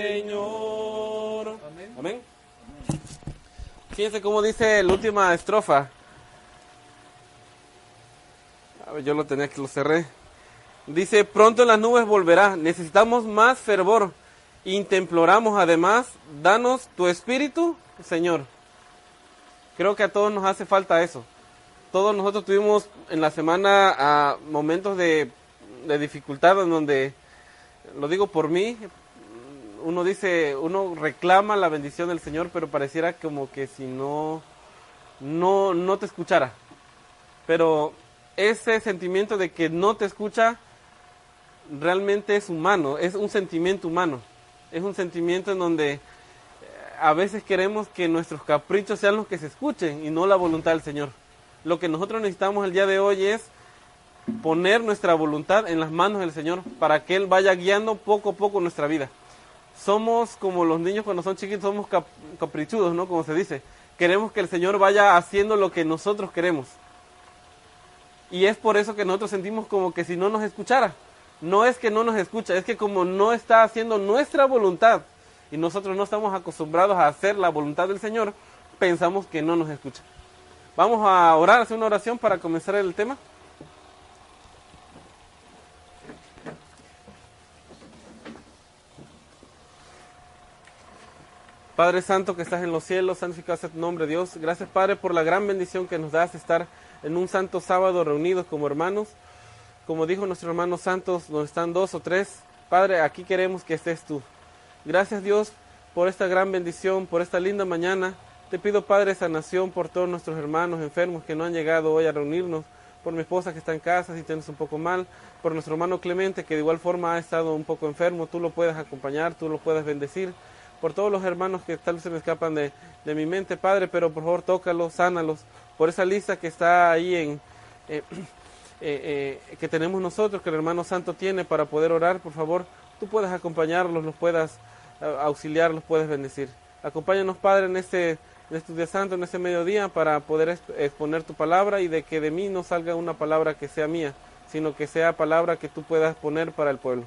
Señor. Amén. Fíjense cómo dice la última estrofa. A ver, yo lo tenía que lo cerré. Dice, pronto en las nubes volverá. Necesitamos más fervor. Intemploramos además, danos tu espíritu, Señor. Creo que a todos nos hace falta eso. Todos nosotros tuvimos en la semana a momentos de, de dificultad en donde, lo digo por mí, uno dice, uno reclama la bendición del Señor, pero pareciera como que si no, no, no te escuchara. Pero ese sentimiento de que no te escucha realmente es humano, es un sentimiento humano. Es un sentimiento en donde eh, a veces queremos que nuestros caprichos sean los que se escuchen y no la voluntad del Señor. Lo que nosotros necesitamos el día de hoy es poner nuestra voluntad en las manos del Señor para que Él vaya guiando poco a poco nuestra vida somos como los niños cuando son chiquitos, somos caprichudos, ¿no? Como se dice. Queremos que el Señor vaya haciendo lo que nosotros queremos. Y es por eso que nosotros sentimos como que si no nos escuchara. No es que no nos escucha, es que como no está haciendo nuestra voluntad y nosotros no estamos acostumbrados a hacer la voluntad del Señor, pensamos que no nos escucha. Vamos a orar, hacer una oración para comenzar el tema. Padre Santo que estás en los cielos, santificado sea tu nombre, Dios. Gracias, Padre, por la gran bendición que nos das estar en un santo sábado reunidos como hermanos. Como dijo nuestro hermano santos, donde están dos o tres. Padre, aquí queremos que estés tú. Gracias, Dios, por esta gran bendición, por esta linda mañana. Te pido, Padre, sanación por todos nuestros hermanos enfermos que no han llegado hoy a reunirnos, por mi esposa que está en casa, si tienes un poco mal, por nuestro hermano Clemente, que de igual forma ha estado un poco enfermo, tú lo puedes acompañar, tú lo puedes bendecir por todos los hermanos que tal vez se me escapan de, mi mente, Padre, pero por favor tócalos, sánalos, por esa lista que está ahí en... Eh, eh, eh, que tenemos nosotros, que el hermano santo tiene para poder orar, por favor, tú puedes acompañarlos, los puedas auxiliar, los puedes bendecir. Acompáñanos, Padre, en este, en este día santo, en este mediodía, para poder exponer tu palabra y de que de mí no salga una palabra que sea mía, sino que sea palabra que tú puedas poner para el pueblo.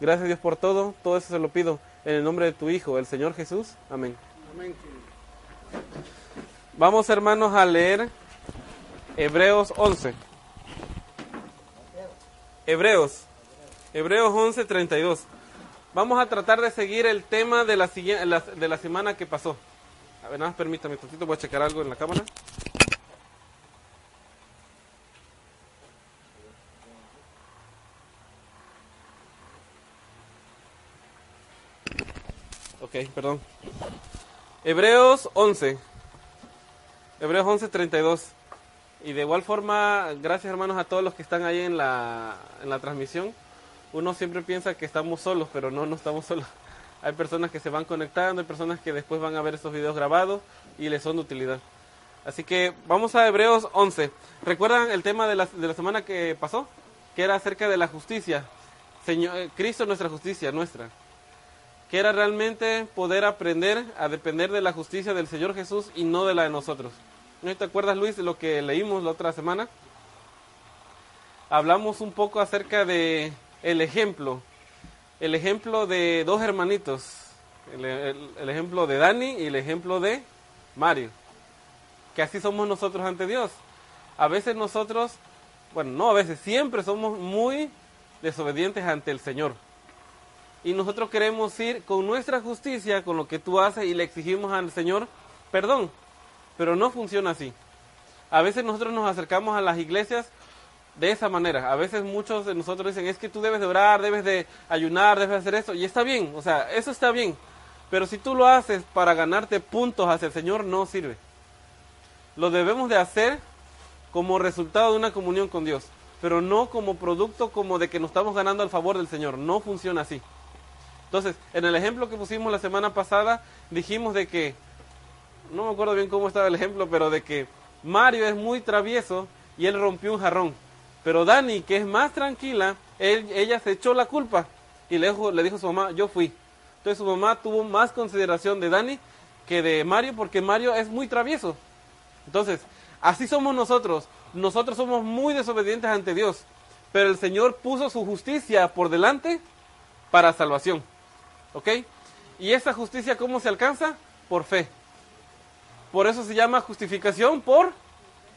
Gracias Dios por todo, todo eso se lo pido en el nombre de tu Hijo, el Señor Jesús. Amén. Vamos hermanos a leer Hebreos 11. Hebreos. Hebreos 11, 32. Vamos a tratar de seguir el tema de la, de la semana que pasó. A ver, nada más permítame un voy a checar algo en la cámara. Perdón. Hebreos 11. Hebreos 11, 32. Y de igual forma, gracias hermanos a todos los que están ahí en la, en la transmisión. Uno siempre piensa que estamos solos, pero no, no estamos solos. Hay personas que se van conectando, hay personas que después van a ver estos videos grabados y les son de utilidad. Así que vamos a Hebreos 11. ¿Recuerdan el tema de la, de la semana que pasó? Que era acerca de la justicia. Señor, eh, Cristo nuestra justicia, nuestra que era realmente poder aprender a depender de la justicia del Señor Jesús y no de la de nosotros. ¿No te acuerdas, Luis, de lo que leímos la otra semana? Hablamos un poco acerca de el ejemplo, el ejemplo de dos hermanitos, el, ejemplo de Dani y el ejemplo de Mario, que así somos nosotros ante Dios. A veces nosotros, bueno, no a veces, siempre somos muy desobedientes ante el Señor y nosotros queremos ir con nuestra justicia, con lo que tú haces y le exigimos al Señor perdón. Pero no funciona así. A veces nosotros nos acercamos a las iglesias de esa manera. A veces muchos de nosotros dicen, es que tú debes de orar, debes de ayunar, debes de hacer esto. Y está bien, o sea, eso está bien. Pero si tú lo haces para ganarte puntos hacia el Señor, no sirve. Lo debemos de hacer como resultado de una comunión con Dios, pero no como producto como de que nos estamos ganando al favor del Señor. No funciona así. Entonces, en el ejemplo que pusimos la semana pasada, dijimos de que, no me acuerdo bien cómo estaba el ejemplo, pero de que Mario es muy travieso y él rompió un jarrón. Pero Dani, que es más tranquila, ella se echó la culpa y le dijo, le dijo a su mamá, yo fui. Entonces su mamá tuvo más consideración de Dani que de Mario porque Mario es muy travieso. Entonces, así somos nosotros. Nosotros somos muy desobedientes ante Dios. Pero el Señor puso su justicia por delante para salvación. ¿Ok? ¿Y esa justicia cómo se alcanza? Por fe. Por eso se llama justificación por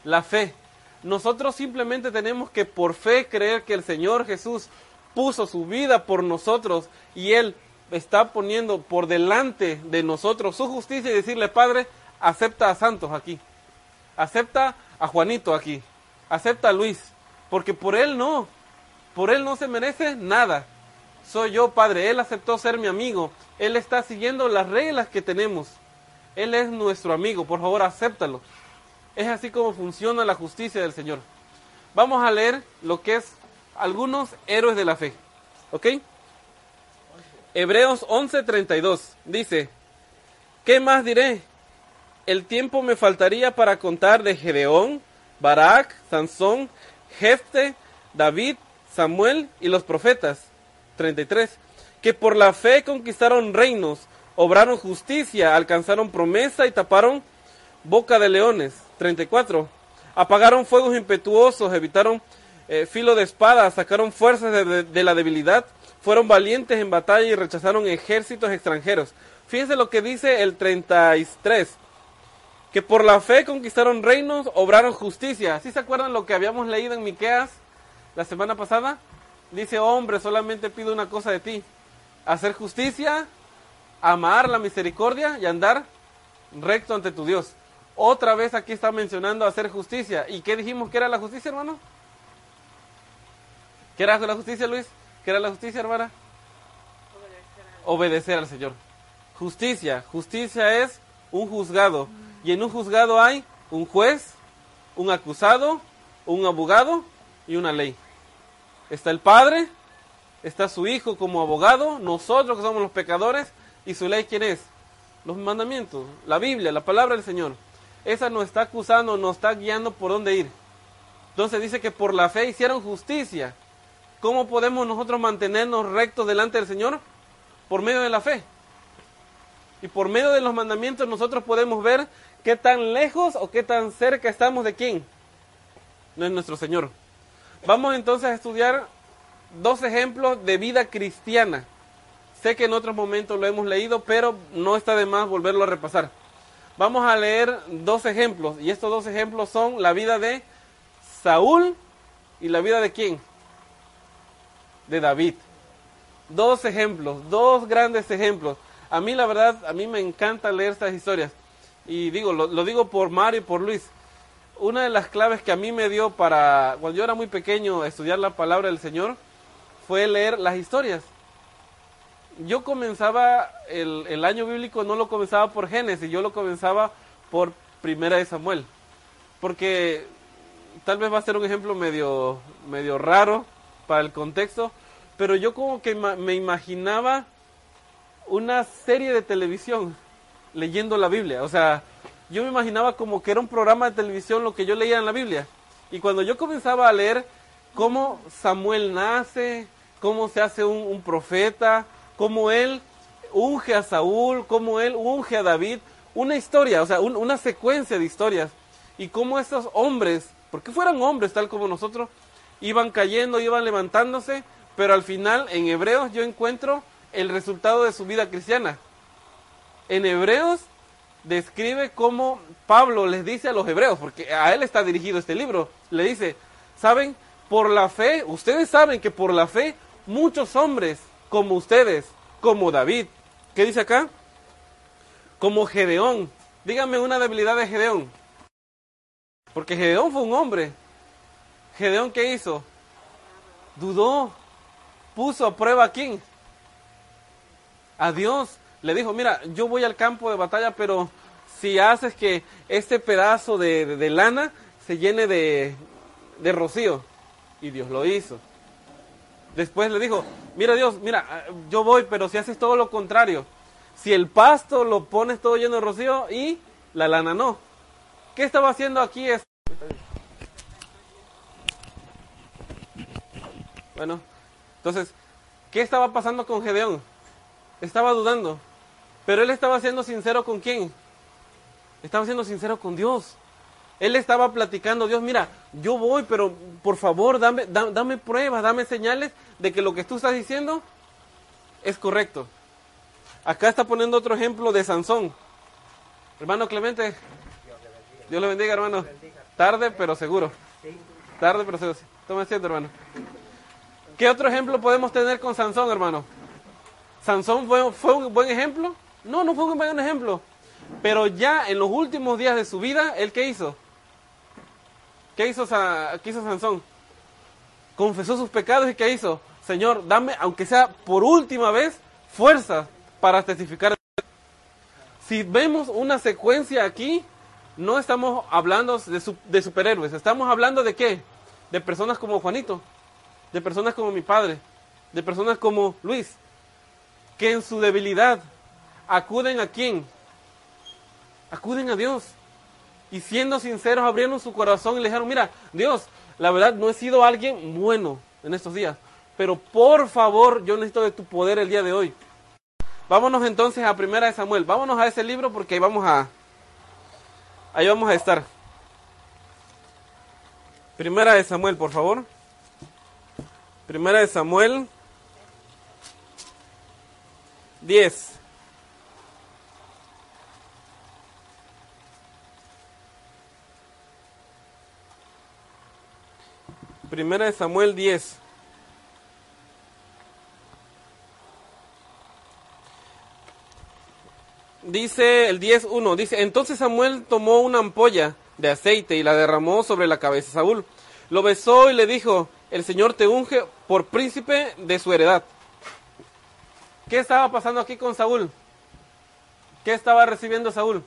la fe. Nosotros simplemente tenemos que por fe creer que el Señor Jesús puso su vida por nosotros y Él está poniendo por delante de nosotros su justicia y decirle, Padre, acepta a Santos aquí, acepta a Juanito aquí, acepta a Luis, porque por Él no, por Él no se merece nada. Soy yo, Padre, Él aceptó ser mi amigo, Él está siguiendo las reglas que tenemos, Él es nuestro amigo, por favor, acéptalo. Es así como funciona la justicia del Señor. Vamos a leer lo que es algunos héroes de la fe. ¿Ok? Hebreos 11:32 dice, ¿qué más diré? El tiempo me faltaría para contar de Gedeón, Barak, Sansón, Jefte, David, Samuel y los profetas. 33. Que por la fe conquistaron reinos, obraron justicia, alcanzaron promesa y taparon boca de leones. 34. Apagaron fuegos impetuosos, evitaron eh, filo de espada, sacaron fuerzas de, la debilidad, fueron valientes en batalla y rechazaron ejércitos extranjeros. Fíjense lo que dice el 33, que por la fe conquistaron reinos, obraron justicia. ¿Sí se acuerdan lo que habíamos leído en Miqueas la semana pasada? Dice, hombre, solamente pido una cosa de ti, hacer justicia, amar la misericordia y andar recto ante tu Dios. Otra vez aquí está mencionando hacer justicia. ¿Y qué dijimos que era la justicia, hermano? ¿Qué era la justicia, Luis? ¿Qué era la justicia, hermana? Obedecer al Señor. Justicia. Justicia es un juzgado. Y en un juzgado hay un juez, un acusado, un abogado y una ley. Está el Padre, está su Hijo como abogado, nosotros que somos los pecadores, y su ley, ¿quién es? Los mandamientos, la Biblia, la palabra del Señor. Esa nos está acusando, nos está guiando por dónde ir. Entonces dice que por la fe hicieron justicia. ¿Cómo podemos nosotros mantenernos rectos delante del Señor? Por medio de la fe. Y por medio de los mandamientos nosotros podemos ver qué tan lejos o qué tan cerca estamos de quién. No es nuestro Señor. Vamos entonces a estudiar dos ejemplos de vida cristiana. Sé que en otros momentos lo hemos leído, pero no está de más volverlo a repasar. Vamos a leer dos ejemplos, y estos dos ejemplos son la vida de Saúl y la vida de quién? de David. Dos ejemplos, dos grandes ejemplos. A mí la verdad, a mí me encanta leer estas historias. Y digo, lo, digo por Mario y por Luis. Una de las claves que a mí me dio para, cuando yo era muy pequeño, estudiar la palabra del Señor, fue leer las historias. Yo comenzaba el, año bíblico, no lo comenzaba por Génesis, yo lo comenzaba por Primera de Samuel. Porque tal vez va a ser un ejemplo medio, medio raro para el contexto, pero yo como que me imaginaba una serie de televisión leyendo la Biblia. O sea, yo me imaginaba como que era un programa de televisión lo que yo leía en la Biblia. Y cuando yo comenzaba a leer cómo Samuel nace, cómo se hace un, profeta, cómo él unge a Saúl, cómo él unge a David, una historia, o sea, una secuencia de historias. Y cómo estos hombres, porque fueran hombres tal como nosotros, iban cayendo, iban levantándose, pero al final en Hebreos yo encuentro el resultado de su vida cristiana. En Hebreos describe cómo Pablo les dice a los hebreos, porque a él está dirigido este libro, le dice, ¿saben? Por la fe, ustedes saben que por la fe muchos hombres como ustedes, como David, ¿qué dice acá? Como Gedeón. Díganme una debilidad de Gedeón. Porque Gedeón fue un hombre. Gedeón, ¿qué hizo? Dudó puso a prueba a quién? A Dios. Le dijo, mira, yo voy al campo de batalla, pero si haces que este pedazo de, lana se llene de, de rocío. Y Dios lo hizo. Después le dijo, mira Dios, mira, yo voy, pero si haces todo lo contrario, si el pasto lo pones todo lleno de rocío y la lana no. ¿Qué estaba haciendo aquí? Bueno, entonces, ¿qué estaba pasando con Gedeón? Estaba dudando. Pero él estaba siendo sincero con quién? Estaba siendo sincero con Dios. Él estaba platicando, Dios, mira, yo voy, pero por favor, dame, dame, pruebas, dame señales de que lo que tú estás diciendo es correcto. Acá está poniendo otro ejemplo de Sansón. Hermano Clemente, Dios le bendiga, hermano. Tarde, pero seguro. Tarde, pero seguro. Toma asiento, hermano. ¿Qué otro ejemplo podemos tener con Sansón, hermano? ¿Sansón fue, fue un buen ejemplo? No, no fue un ejemplo. Pero ya en los últimos días de su vida, ¿él qué hizo? ¿Qué hizo, qué hizo Sansón? Confesó sus pecados y ¿qué hizo? Señor, dame, aunque sea por última vez, fuerza para testificar. Si vemos una secuencia aquí, no estamos hablando de superhéroes, estamos hablando de qué? De personas como Juanito, de personas como mi padre, de personas como Luis, que en su debilidad acuden a quién? Acuden a Dios. Y siendo sinceros, abrieron su corazón y le dijeron, mira, Dios, la verdad no he sido alguien bueno en estos días, pero por favor yo necesito de tu poder el día de hoy. Vámonos entonces a Primera de Samuel. Vámonos a ese libro porque ahí vamos a ahí vamos a estar. Primera de Samuel, por favor. Primera de Samuel 10. Primera de Samuel 10. Dice el 10.1, dice, entonces Samuel tomó una ampolla de aceite y la derramó sobre la cabeza de Saúl. Lo besó y le dijo, el Señor te unge por príncipe de su heredad. ¿Qué estaba pasando aquí con Saúl? ¿Qué estaba recibiendo Saúl?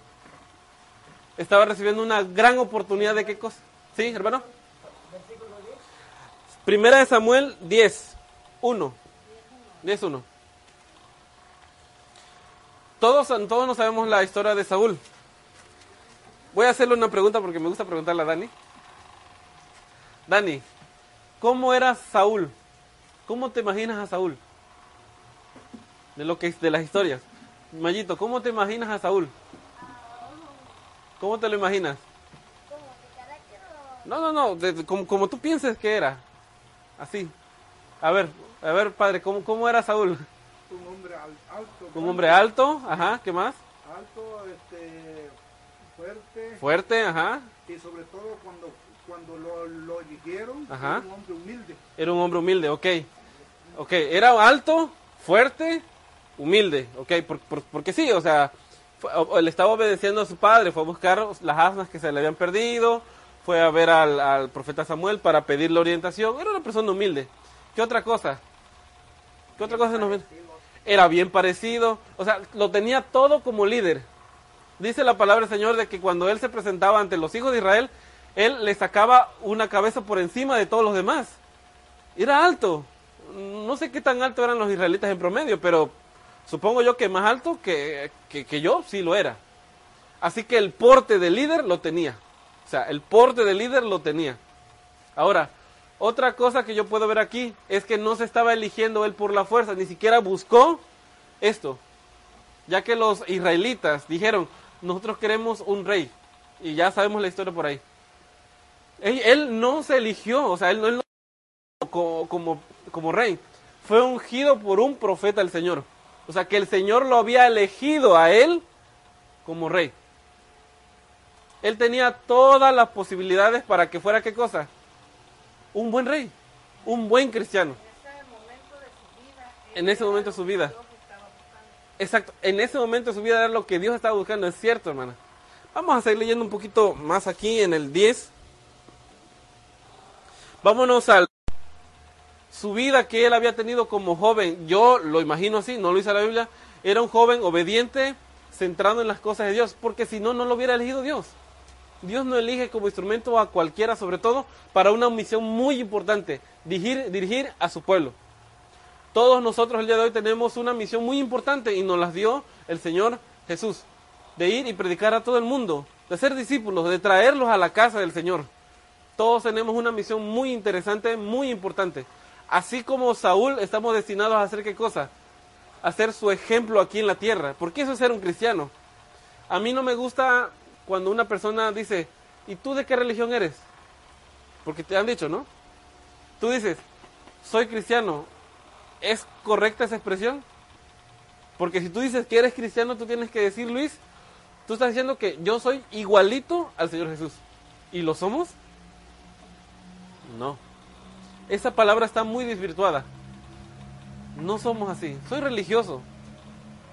Estaba recibiendo una gran oportunidad de qué cosa. ¿Sí, hermano? Primera de Samuel 10, 1. 10, 1. Todos, todos no sabemos la historia de Saúl. Voy a hacerle una pregunta porque me gusta preguntarle a Dani. Dani, ¿cómo era Saúl? ¿Cómo te imaginas a Saúl? De lo que de las historias. Mayito, ¿cómo te imaginas a Saúl? ¿Cómo te lo imaginas? No, no, no, como, como, tú pienses que era. Así. A ver, a ver, padre, ¿cómo, cómo era Saúl? un hombre alto. Un hombre alto, ajá, ¿qué más? Alto, este, fuerte. Fuerte, ajá. Y sobre todo cuando, cuando lo, lo eligieron, era un hombre humilde. Era un hombre humilde, ok. Ok, era alto, fuerte, humilde, ok, porque sí, o sea, él estaba obedeciendo a su padre, fue a buscar las asnas que se le habían perdido, fue a ver al, profeta Samuel para pedirle orientación, era una persona humilde. ¿Qué otra cosa? ¿Qué otra cosa nos era bien parecido, o sea, lo tenía todo como líder. Dice la palabra del Señor de que cuando él se presentaba ante los hijos de Israel, él le sacaba una cabeza por encima de todos los demás. Era alto. No sé qué tan alto eran los israelitas en promedio, pero supongo yo que más alto que, que, yo sí lo era. Así que el porte de líder lo tenía. O sea, el porte de líder lo tenía. Ahora, otra cosa que yo puedo ver aquí es que no se estaba eligiendo él por la fuerza, ni siquiera buscó esto. Ya que los israelitas dijeron, nosotros queremos un rey. Y ya sabemos la historia por ahí. Él, no se eligió, o sea, él no, como, como, como rey. Fue ungido por un profeta del Señor. O sea, que el Señor lo había elegido a él como rey. Él tenía todas las posibilidades para que fuera qué cosa? un buen rey, un buen cristiano. En ese momento de su vida. Exacto, en ese momento de su vida era lo que Dios estaba buscando, es cierto, hermana. Vamos a seguir leyendo un poquito más aquí en el 10. Vámonos al su vida que él había tenido como joven. Yo lo imagino así, no lo dice la Biblia. Era un joven obediente, centrado en las cosas de Dios, porque si no, no lo hubiera elegido Dios. Dios no elige como instrumento a cualquiera, sobre todo para una misión muy importante, dirigir, a su pueblo. Todos nosotros el día de hoy tenemos una misión muy importante y nos las dio el Señor Jesús, de ir y predicar a todo el mundo, de ser discípulos, de traerlos a la casa del Señor. Todos tenemos una misión muy interesante, muy importante. Así como Saúl, estamos destinados a hacer qué cosa? A ser su ejemplo aquí en la tierra. Porque eso es ser un cristiano. A mí no me gusta cuando una persona dice, ¿y tú de qué religión eres? Porque te han dicho, ¿no? Tú dices, soy cristiano. ¿Es correcta esa expresión? Porque si tú dices que eres cristiano, tú tienes que decir, Luis, tú estás diciendo que yo soy igualito al Señor Jesús. ¿Y lo somos? No. Esa palabra está muy desvirtuada. No somos así. Soy religioso.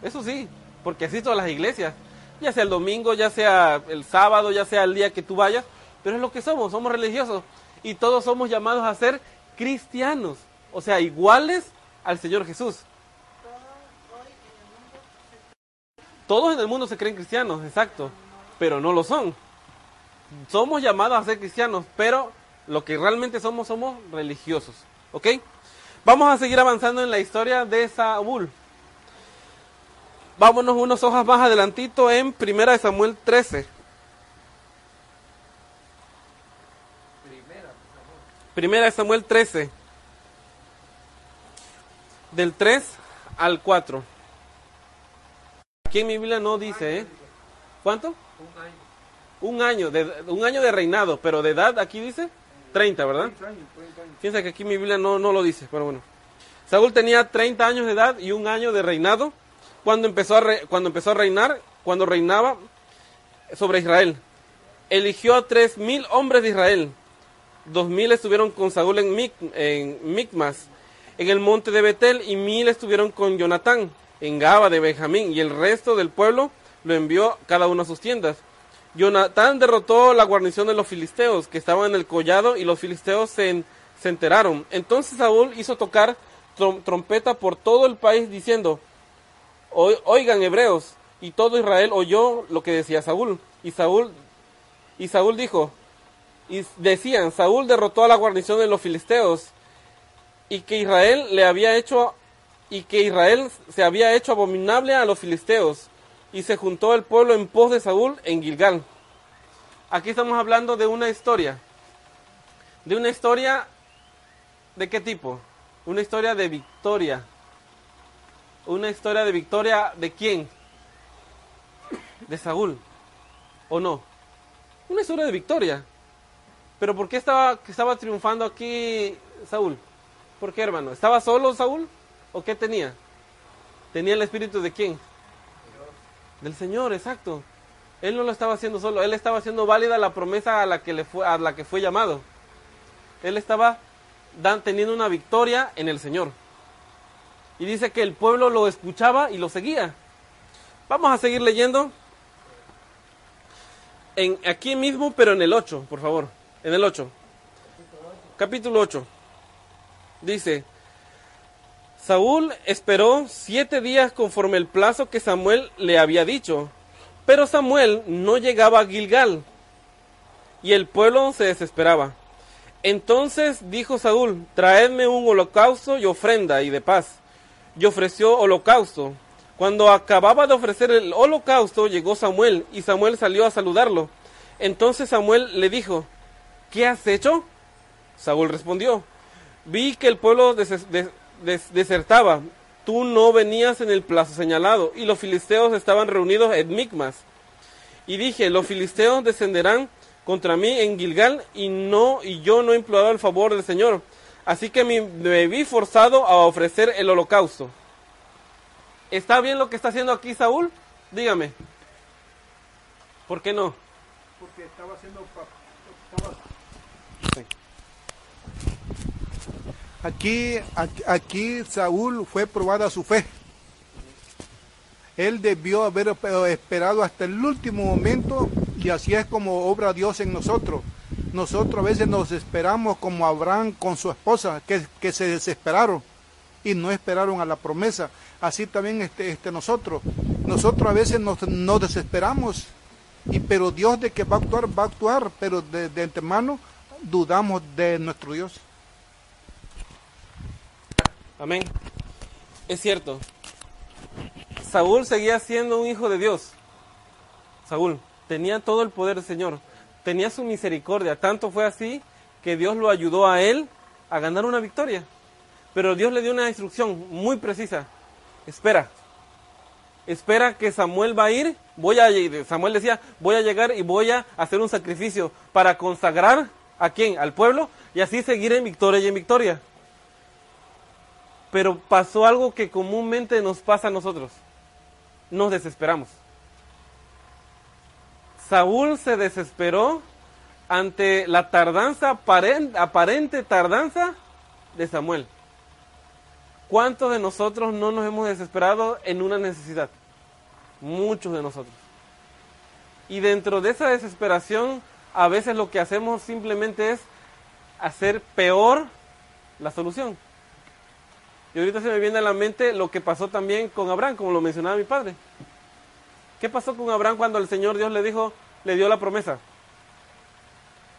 Eso sí, porque asisto a las iglesias. Ya sea el domingo, ya sea el sábado, ya sea el día que tú vayas. Pero es lo que somos, somos religiosos. Y todos somos llamados a ser cristianos. O sea, iguales al Señor Jesús. Todos en el mundo se creen cristianos, exacto. Pero no lo son. Somos llamados a ser cristianos, pero lo que realmente somos, somos religiosos. ¿Ok? Vamos a seguir avanzando en la historia de Saúl. Vámonos unas hojas más adelantito en Primera de Samuel 13. Primera de Samuel 13. Del 3 al 4. Aquí en mi Biblia no dice, ¿eh? ¿Cuánto? Un año. de, un año de reinado, pero de edad aquí dice 30, ¿verdad? Fíjense que aquí mi Biblia no, no lo dice, pero bueno. Saúl tenía 30 años de edad y un año de reinado cuando empezó a, cuando empezó a reinar, cuando reinaba sobre Israel. Eligió a tres mil hombres de Israel. Dos mil estuvieron con Saúl en, Mic, en Micmas, en el monte de Betel, y mil estuvieron con Jonatán en Gaba de Benjamín, y el resto del pueblo lo envió cada uno a sus tiendas. Jonatán derrotó la guarnición de los filisteos que estaban en el collado y los filisteos se, enteraron. Entonces Saúl hizo tocar trompeta por todo el país diciendo, oigan hebreos, y todo Israel oyó lo que decía Saúl. Y Saúl, y Saúl dijo, y decían, Saúl derrotó a la guarnición de los filisteos, y que Israel le había hecho, y que Israel se había hecho abominable a los filisteos y se juntó el pueblo en pos de Saúl en Gilgal. Aquí estamos hablando de una historia. De una historia de qué tipo? Una historia de victoria. Una historia de victoria de quién? De Saúl. ¿O no? Una historia de victoria. Pero ¿por qué estaba, estaba triunfando aquí Saúl? ¿Por qué, hermano? ¿Estaba solo Saúl? ¿O qué tenía? ¿Tenía el espíritu de quién? Del Señor, exacto. Él no lo estaba haciendo solo, él estaba haciendo válida la promesa a la que, le fue, a la que fue llamado. Él estaba dan, teniendo una victoria en el Señor. Y dice que el pueblo lo escuchaba y lo seguía. Vamos a seguir leyendo. En, aquí mismo, pero en el 8, por favor. En el 8. Capítulo 8. Dice, Saúl esperó siete días conforme el plazo que Samuel le había dicho, pero Samuel no llegaba a Gilgal, y el pueblo se desesperaba. Entonces dijo Saúl, traedme un holocausto y ofrenda y de paz. Y ofreció holocausto. Cuando acababa de ofrecer el holocausto, llegó Samuel, y Samuel salió a saludarlo. Entonces Samuel le dijo, ¿qué has hecho? Saúl respondió, vi que el pueblo desertaba. Tú no venías en el plazo señalado, y los filisteos estaban reunidos en Micmas. Y dije, los filisteos descenderán contra mí en Gilgal, y no, y yo no he implorado el favor del Señor. Así que me, vi forzado a ofrecer el holocausto. ¿Está bien lo que está haciendo aquí Saúl? Dígame. ¿Por qué no? Porque estaba haciendo Aquí, aquí, Saúl fue probada su fe. Él debió haber esperado hasta el último momento y así es como obra Dios en nosotros. Nosotros a veces nos esperamos como Abraham con su esposa, que, que se desesperaron y no esperaron a la promesa. Así también este, este nosotros. Nosotros a veces nos, desesperamos, y, pero Dios de que va a actuar, va a actuar, pero de, de antemano dudamos de nuestro Dios. Amén. Es cierto. Saúl seguía siendo un hijo de Dios. Saúl tenía todo el poder del Señor. Tenía su misericordia. Tanto fue así que Dios lo ayudó a él a ganar una victoria. Pero Dios le dio una instrucción muy precisa. Espera. Espera que Samuel va a ir. Voy a Samuel decía, voy a llegar y voy a hacer un sacrificio para consagrar a quién? Al pueblo y así seguir en victoria y en victoria pero pasó algo que comúnmente nos pasa a nosotros. nos desesperamos. Saúl se desesperó ante la tardanza, aparente tardanza de Samuel. ¿Cuántos de nosotros no nos hemos desesperado en una necesidad? Muchos de nosotros. Y dentro de esa desesperación, a veces lo que hacemos simplemente es hacer peor la solución. Y ahorita se me viene a la mente lo que pasó también con Abraham, como lo mencionaba mi padre. ¿Qué pasó con Abraham cuando el Señor Dios le dijo, le dio la promesa?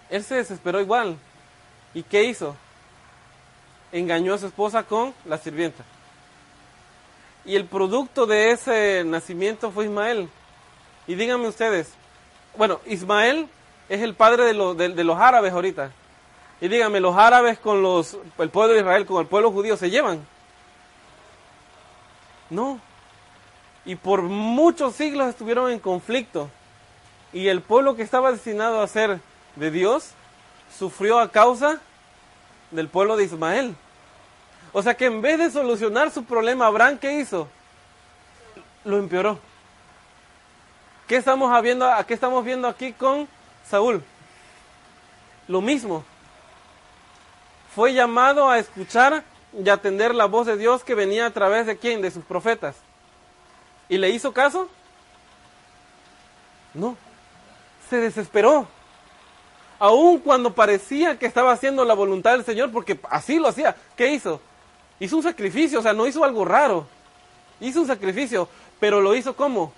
Él se desesperó igual. ¿Y qué hizo? Engañó a su esposa con la sirvienta. Y el producto de ese nacimiento fue Ismael. Y díganme ustedes, bueno, Ismael es el padre de, de los árabes ahorita. Y díganme, los árabes con los, el pueblo de Israel, con el pueblo judío, ¿se llevan? No. Y por muchos siglos estuvieron en conflicto. Y el pueblo que estaba destinado a ser de Dios sufrió a causa del pueblo de Ismael. O sea que en vez de solucionar su problema, Abraham, ¿qué hizo? Lo empeoró. ¿Qué estamos, viendo, qué estamos viendo aquí con Saúl? Lo mismo. Fue llamado a escuchar y atender la voz de Dios que venía a través de quién? De sus profetas. ¿Y le hizo caso? No. Se desesperó. Aun cuando parecía que estaba haciendo la voluntad del Señor, porque así lo hacía. ¿Qué hizo? Hizo un sacrificio, o sea, no hizo algo raro. Hizo un sacrificio, pero lo hizo como?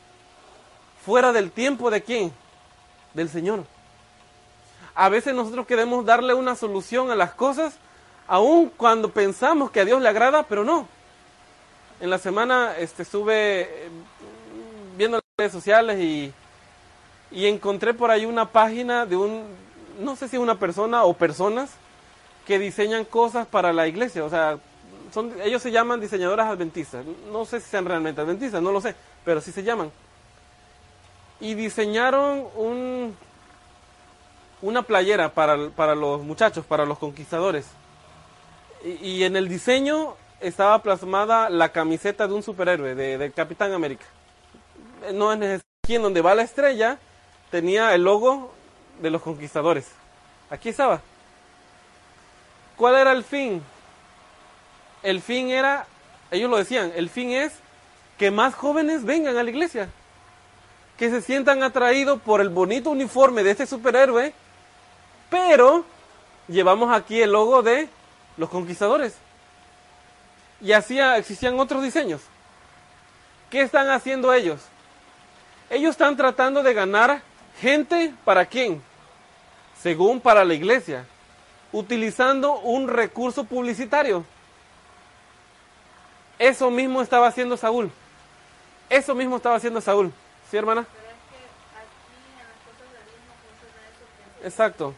Fuera del tiempo de quién? Del Señor. A veces nosotros queremos darle una solución a las cosas aun cuando pensamos que a Dios le agrada, pero no. En la semana este, las redes sociales y, y encontré por ahí una página de un, no sé si una persona o personas que diseñan cosas para la iglesia. O sea, son, ellos se llaman diseñadoras adventistas. No sé si sean realmente adventistas, no lo sé, pero sí se llaman. Y diseñaron un, una playera para, para los muchachos, para los conquistadores y, en el diseño estaba plasmada la camiseta de un superhéroe, de, Capitán América. No es. Aquí en donde va la estrella tenía el logo de los conquistadores. Aquí estaba. ¿Cuál era el fin? El fin era, ellos lo decían, el fin es que más jóvenes vengan a la iglesia. Que se sientan atraídos por el bonito uniforme de este superhéroe. Pero llevamos aquí el logo de los conquistadores. Y así existían otros diseños. ¿Qué están haciendo ellos? Ellos están tratando de ganar gente para quién? Según para la iglesia, utilizando un recurso publicitario. Eso mismo estaba haciendo Saúl. Eso mismo estaba haciendo Saúl. ¿Sí, hermana? Exacto.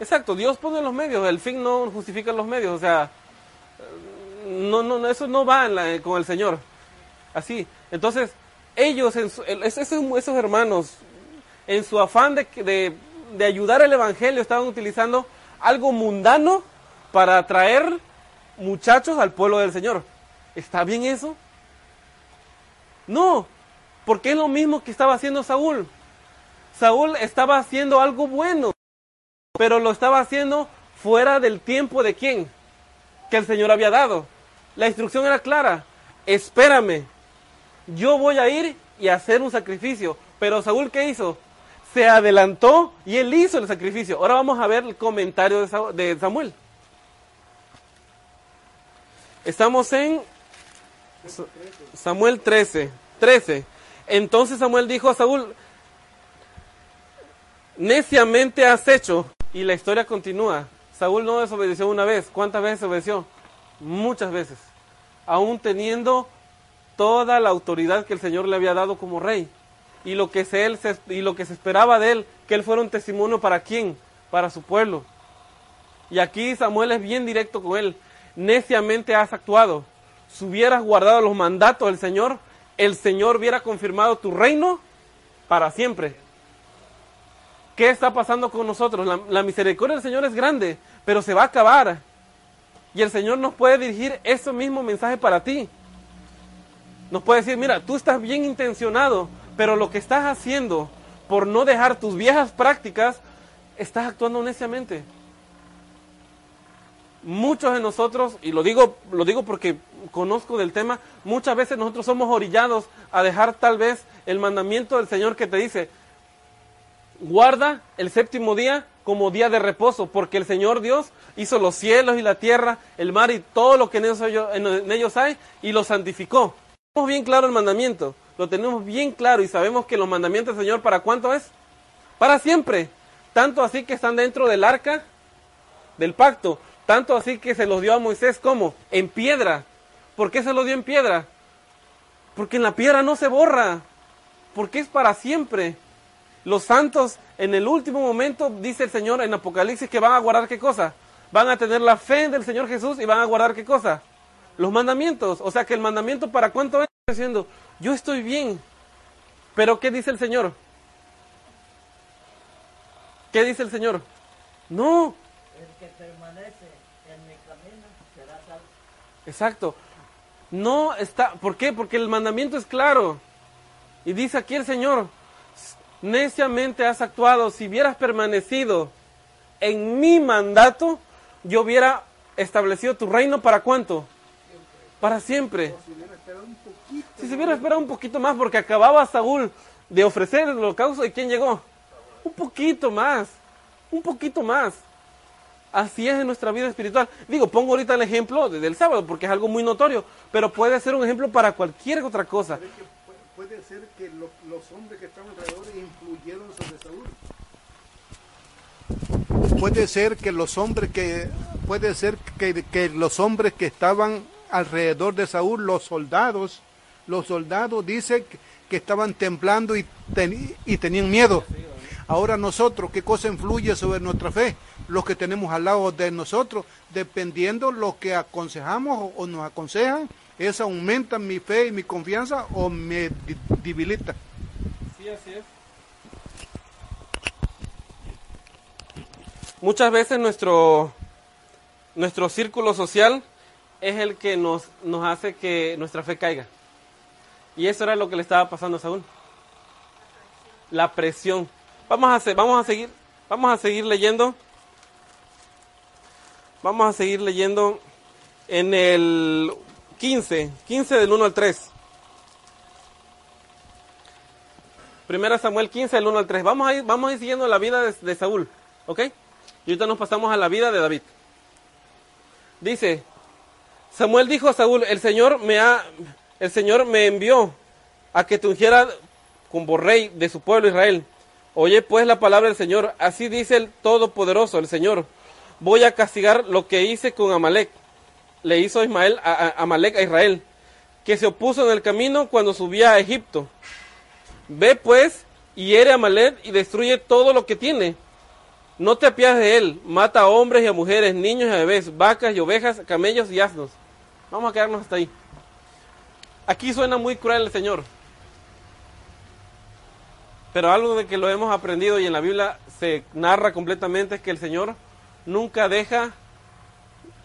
Exacto, Dios pone los medios, el fin no justifica los medios, o sea, no, no, eso no va con el Señor. Así, entonces, ellos, esos, hermanos, en su afán de, de ayudar al Evangelio, estaban utilizando algo mundano para atraer muchachos al pueblo del Señor. ¿Está bien eso? No, porque es lo mismo que estaba haciendo Saúl. Saúl estaba haciendo algo bueno pero lo estaba haciendo fuera del tiempo de quién? Que el Señor había dado. La instrucción era clara, espérame, yo voy a ir y hacer un sacrificio. Pero Saúl, ¿qué hizo? Se adelantó y él hizo el sacrificio. Ahora vamos a ver el comentario de Samuel. Estamos en Samuel 13. 13. Entonces Samuel dijo a Saúl, neciamente has hecho y la historia continúa. Saúl no desobedeció una vez. ¿Cuántas veces obedeció? Muchas veces. Aún teniendo toda la autoridad que el Señor le había dado como rey. Y lo que se, él, y lo que se esperaba de él, que él fuera un testimonio para quién? Para su pueblo. Y aquí Samuel es bien directo con él. Neciamente has actuado. Si hubieras guardado los mandatos del Señor, el Señor hubiera confirmado tu reino para siempre. ¿Qué está pasando con nosotros? La, misericordia del Señor es grande, pero se va a acabar. Y el Señor nos puede dirigir ese mismo mensaje para ti. Nos puede decir, mira, tú estás bien intencionado, pero lo que estás haciendo por no dejar tus viejas prácticas, estás actuando neciamente. Muchos de nosotros, y lo digo, lo digo porque conozco del tema, muchas veces nosotros somos orillados a dejar tal vez el mandamiento del Señor que te dice, guarda el séptimo día como día de reposo, porque el Señor Dios hizo los cielos y la tierra, el mar y todo lo que en ellos, hay, y lo santificó. Tenemos bien claro el mandamiento, lo tenemos bien claro y sabemos que los mandamientos del Señor, ¿para cuánto es? Para siempre. Tanto así que están dentro del arca del pacto. Tanto así que se los dio a Moisés como en piedra. ¿Por qué se lo dio en piedra? Porque en la piedra no se borra. Porque es para siempre. Los santos en el último momento, dice el Señor en Apocalipsis, que van a guardar qué cosa? Van a tener la fe del Señor Jesús y van a guardar qué cosa? Los mandamientos. O sea que el mandamiento para cuánto es diciendo, yo estoy bien. Pero ¿qué dice el Señor? ¿Qué dice el Señor? No. El que permanece en mi camino será salvo. Exacto. No está, ¿por qué? Porque el mandamiento es claro. Y dice aquí el Señor, neciamente has actuado, si hubieras permanecido en mi mandato, yo hubiera establecido tu reino para cuánto? Para siempre. Si se hubiera esperado un poquito más, porque acababa Saúl de ofrecer el holocausto, ¿y quién llegó? Un poquito más, un poquito más. Así es en nuestra vida espiritual. Digo, pongo ahorita el ejemplo del sábado, porque es algo muy notorio, pero puede ser un ejemplo para cualquier otra cosa puede ser que los hombres que estaban alrededor influyeron sobre Saúl. Puede ser que los hombres que puede ser que los hombres que estaban alrededor de Saúl, los soldados, los soldados dice que, estaban temblando y, y tenían miedo. Ahora nosotros, ¿qué cosa influye sobre nuestra fe? Los que tenemos al lado de nosotros, dependiendo lo que aconsejamos o nos aconsejan, ¿Eso aumenta mi fe y mi confianza o me debilita? Sí, así es. Muchas veces nuestro, nuestro círculo social es el que nos, nos hace que nuestra fe caiga. Y eso era lo que le estaba pasando a Saúl. La presión. Vamos a, hacer, vamos a seguir, vamos a seguir leyendo. Vamos a seguir leyendo en el 15, 15 del 1 al 3. Primera Samuel 15 del 1 al 3. Vamos a ir, vamos a ir siguiendo la vida de, Saúl, ¿ok? Y ahorita nos pasamos a la vida de David. Dice, Samuel dijo a Saúl, el Señor me ha, el Señor me envió a que te ungiera como rey de su pueblo Israel. Oye pues la palabra del Señor, así dice el Todopoderoso, el Señor. Voy a castigar lo que hice con Amalek le hizo Ismael a, Amalek a Israel, que se opuso en el camino cuando subía a Egipto. Ve pues y hiere a Amalek y destruye todo lo que tiene. No te apiades de él, mata a hombres y a mujeres, niños y a bebés, vacas y ovejas, camellos y asnos. Vamos a quedarnos hasta ahí. Aquí suena muy cruel el Señor. Pero algo de que lo hemos aprendido y en la Biblia se narra completamente es que el Señor nunca deja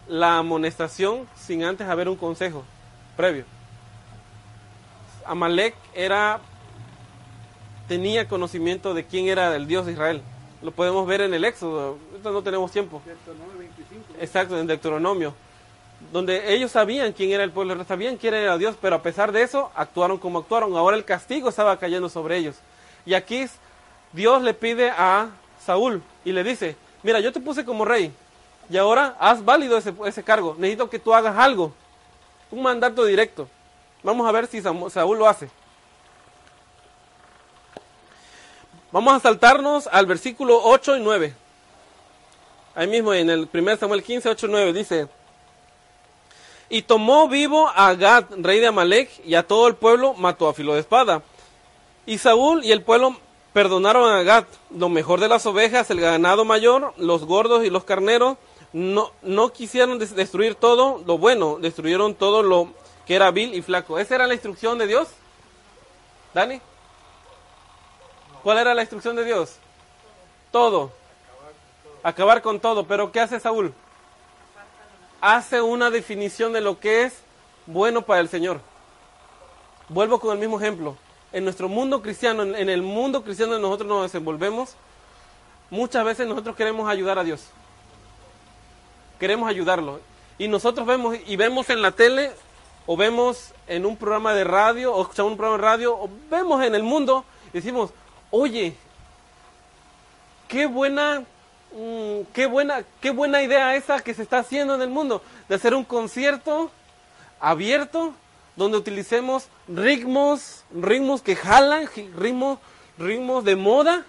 la amonestación sin antes haber un consejo previo. Amalek era tenía conocimiento de quién era el Dios de Israel. Lo podemos ver en el Éxodo. Ahorita no tenemos tiempo. Exacto, en Deuteronomio. Donde ellos sabían quién era el pueblo, sabían quién era Dios, pero a pesar de eso, actuaron como actuaron. Ahora el castigo estaba cayendo sobre ellos. Y aquí Dios le pide a Saúl y le dice, mira, yo te puse como rey, y ahora haz válido ese, ese cargo. Necesito que tú hagas algo. Un mandato directo. Vamos a ver si Saúl lo hace. Vamos a saltarnos al versículo 8 y 9. Ahí mismo en el 1 Samuel 15, 8 y 9 dice, y tomó vivo a Gad, rey de Amalek, y a todo el pueblo mató a filo de espada. Y Saúl y el pueblo perdonaron a Gad lo mejor de las ovejas, el ganado mayor, los gordos y los carneros, no, no quisieron destruir todo lo bueno, destruyeron todo lo que era vil y flaco. ¿Esa era la instrucción de Dios? ¿Dani? ¿Cuál era la instrucción de Dios? Todo. Acabar con todo. Pero ¿qué hace Saúl? Hace una definición de lo que es bueno para el Señor. Vuelvo con el mismo ejemplo. En nuestro mundo cristiano, en el mundo cristiano donde nosotros nos desenvolvemos, muchas veces nosotros queremos ayudar a Dios. Queremos ayudarlo. Y nosotros vemos y vemos en la tele o vemos en un programa de radio o escuchamos un programa de radio o vemos en el mundo y decimos, oye, qué buena, mm, qué buena, qué buena idea esa que se está haciendo en el mundo de hacer un concierto abierto donde utilicemos ritmos, ritmos que jalan, ritmos, ritmos de moda.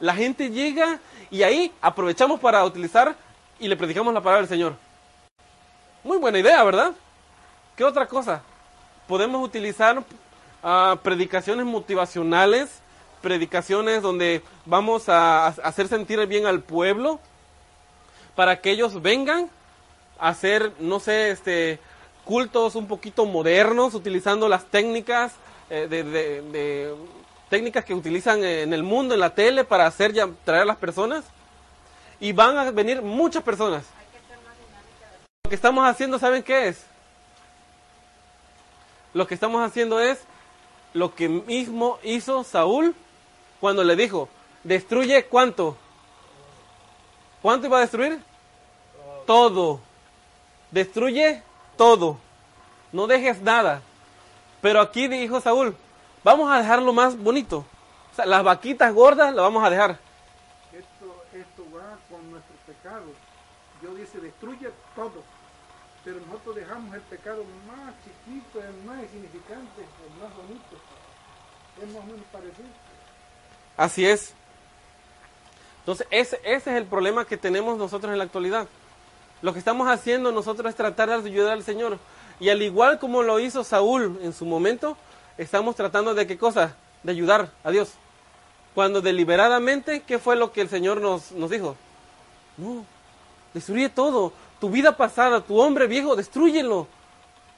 La gente llega y ahí aprovechamos para utilizar y le predicamos la palabra del Señor. Muy buena idea, ¿verdad? ¿Qué otra cosa? Podemos utilizar ah, predicaciones motivacionales, predicaciones donde vamos a, hacer sentir bien al pueblo para que ellos vengan a hacer, no sé, este, cultos un poquito modernos, utilizando las técnicas eh, de, técnicas que utilizan en el mundo, en la tele, para hacer ya, traer a las personas. Y van a venir muchas personas. Lo que estamos haciendo, ¿saben qué es? Lo que estamos haciendo es lo que mismo hizo Saúl cuando le dijo, destruye cuánto. ¿Cuánto iba a destruir? Todo. Destruye todo. No dejes nada. Pero aquí dijo Saúl, vamos a dejarlo más bonito. O sea, las vaquitas gordas las vamos a dejar. Esto, esto va con nuestro pecado. Dios dice, destruye todo pero nosotros dejamos el pecado más chiquito, el más insignificante, el más bonito. Es más o menos parecido. Así es. Entonces, ese, ese es el problema que tenemos nosotros en la actualidad. Lo que estamos haciendo nosotros es tratar de ayudar al Señor. Y al igual como lo hizo Saúl en su momento, estamos tratando de qué cosa? De ayudar a Dios. Cuando deliberadamente, ¿qué fue lo que el Señor nos, nos dijo? No, destruye todo tu vida pasada, tu hombre viejo, destruyelo.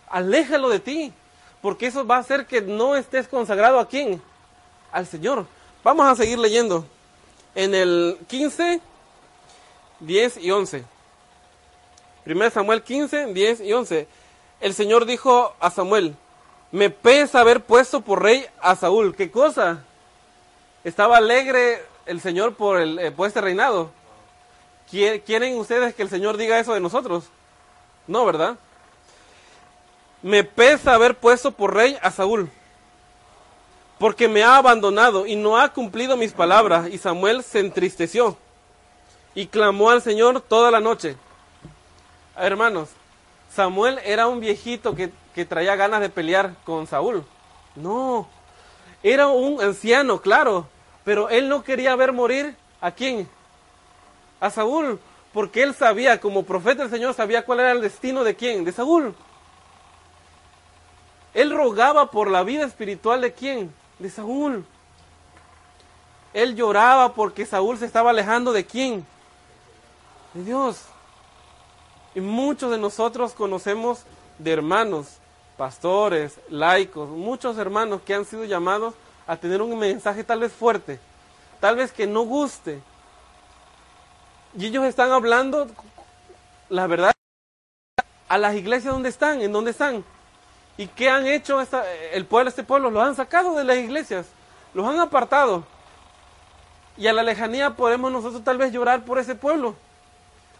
Aléjalo de ti. Porque eso va a hacer que no estés consagrado a quién? Al Señor. Vamos a seguir leyendo. En el 15, 10 y 11. 1 Samuel 15, 10 y 11. El Señor dijo a Samuel, me pesa haber puesto por rey a Saúl. ¿Qué cosa? Estaba alegre el Señor por, el, eh, por este reinado. ¿Quieren ustedes que el Señor diga eso de nosotros? No, ¿verdad? Me pesa haber puesto por rey a Saúl, porque me ha abandonado y no ha cumplido mis palabras. Y Samuel se entristeció y clamó al Señor toda la noche. Hermanos, Samuel era un viejito que, que traía ganas de pelear con Saúl. No, era un anciano, claro, pero él no quería ver morir a quién? a Saúl, porque él sabía, como profeta del Señor, sabía cuál era el destino de quién, de Saúl. Él rogaba por la vida espiritual de quién, de Saúl. Él lloraba porque Saúl se estaba alejando de quién, de Dios. Y muchos de nosotros conocemos de hermanos, pastores, laicos, muchos hermanos que han sido llamados a tener un mensaje tal vez fuerte, tal vez que no guste, y ellos están hablando la verdad a las iglesias donde están, en donde están. ¿Y qué han hecho el pueblo, este pueblo? Los han sacado de las iglesias, los han apartado. Y a la lejanía podemos nosotros tal vez llorar por ese pueblo.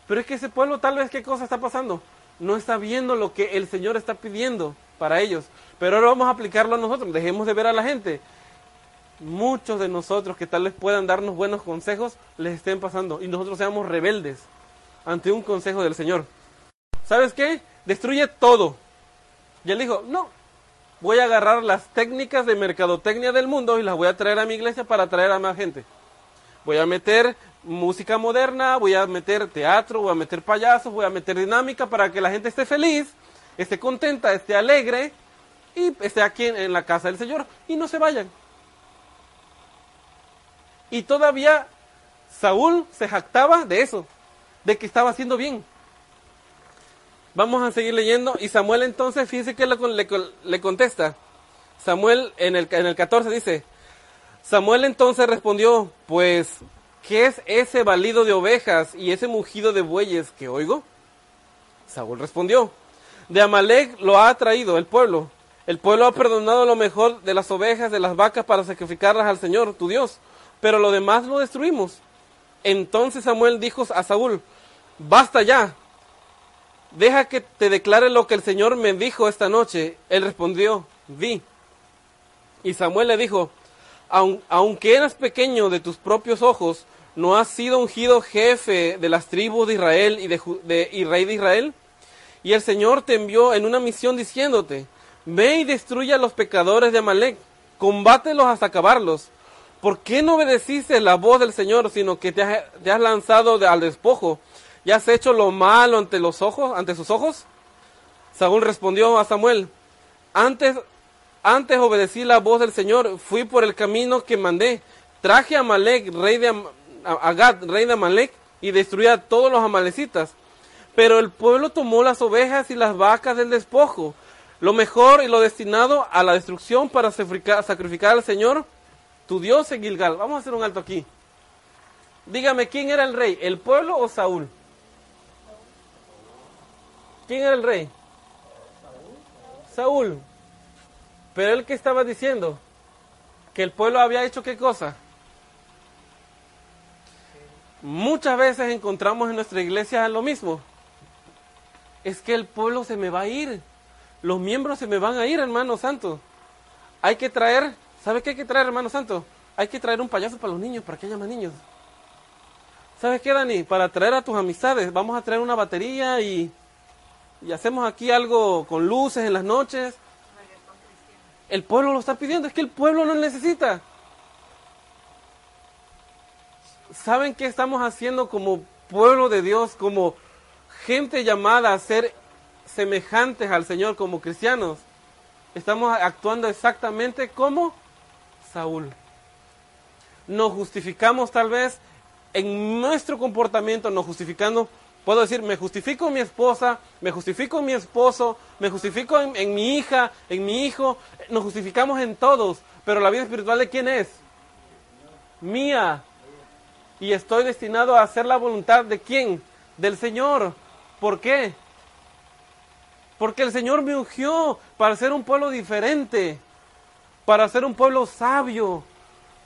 Pero es que ese pueblo tal vez qué cosa está pasando. No está viendo lo que el Señor está pidiendo para ellos. Pero ahora vamos a aplicarlo a nosotros. Dejemos de ver a la gente muchos de nosotros que tal vez puedan darnos buenos consejos les estén pasando y nosotros seamos rebeldes ante un consejo del Señor. ¿Sabes qué? Destruye todo. Y él dijo, no, voy a agarrar las técnicas de mercadotecnia del mundo y las voy a traer a mi iglesia para atraer a más gente. Voy a meter música moderna, voy a meter teatro, voy a meter payasos, voy a meter dinámica para que la gente esté feliz, esté contenta, esté alegre y esté aquí en la casa del Señor y no se vayan. Y todavía Saúl se jactaba de eso, de que estaba haciendo bien. Vamos a seguir leyendo. Y Samuel entonces, fíjese que le, contesta. Samuel en el, en el 14 dice, Samuel entonces respondió, pues, ¿qué es ese balido de ovejas y ese mugido de bueyes que oigo? Saúl respondió, de Amalek lo ha traído el pueblo. El pueblo ha perdonado lo mejor de las ovejas, de las vacas para sacrificarlas al Señor, tu Dios, pero lo demás lo destruimos. Entonces Samuel dijo a Saúl, basta ya, deja que te declare lo que el Señor me dijo esta noche. Él respondió, vi. Y Samuel le dijo, aunque eras pequeño de tus propios ojos, ¿no has sido ungido jefe de las tribus de Israel y, de, y rey de Israel? Y el Señor te envió en una misión diciéndote, ve y destruye a los pecadores de Amalek, combátelos hasta acabarlos. ¿Por qué no obedeciste la voz del Señor, sino que te has, lanzado al despojo y has hecho lo malo ante los ojos, ante sus ojos? Saúl respondió a Samuel, antes, antes obedecí la voz del Señor, fui por el camino que mandé, traje a Amalek, rey de Agad, rey de Amalek, y destruí a todos los amalecitas. Pero el pueblo tomó las ovejas y las vacas del despojo, lo mejor y lo destinado a la destrucción para sacrificar al Señor, tu Dios en Gilgal. Vamos a hacer un alto aquí. Dígame, ¿quién era el rey? ¿El pueblo o Saúl? ¿Quién era el rey? Saúl. Pero él que estaba diciendo que el pueblo había hecho qué cosa? Muchas veces encontramos en nuestra iglesia lo mismo es que el pueblo se me va a ir. Los miembros se me van a ir, hermano santo. Hay que traer, ¿sabe qué hay que traer, hermano santo? Hay que traer un payaso para los niños, para que haya niños. ¿Sabes qué, Dani? Para traer a tus amistades, vamos a traer una batería y, y hacemos aquí algo con luces en las noches. El pueblo lo está pidiendo, es que el pueblo no necesita. ¿Saben qué estamos haciendo como pueblo de Dios, como gente llamada a ser semejantes al Señor como cristianos, estamos actuando exactamente como Saúl. Nos justificamos tal vez en nuestro comportamiento, nos justificando, puedo decir, me justifico en mi esposa, me justifico en mi esposo, me justifico en, mi hija, en mi hijo, nos justificamos en todos, pero la vida espiritual de quién es? Mía. Y estoy destinado a hacer la voluntad de quién? Del Señor. ¿Por qué? Porque el Señor me ungió para ser un pueblo diferente, para ser un pueblo sabio,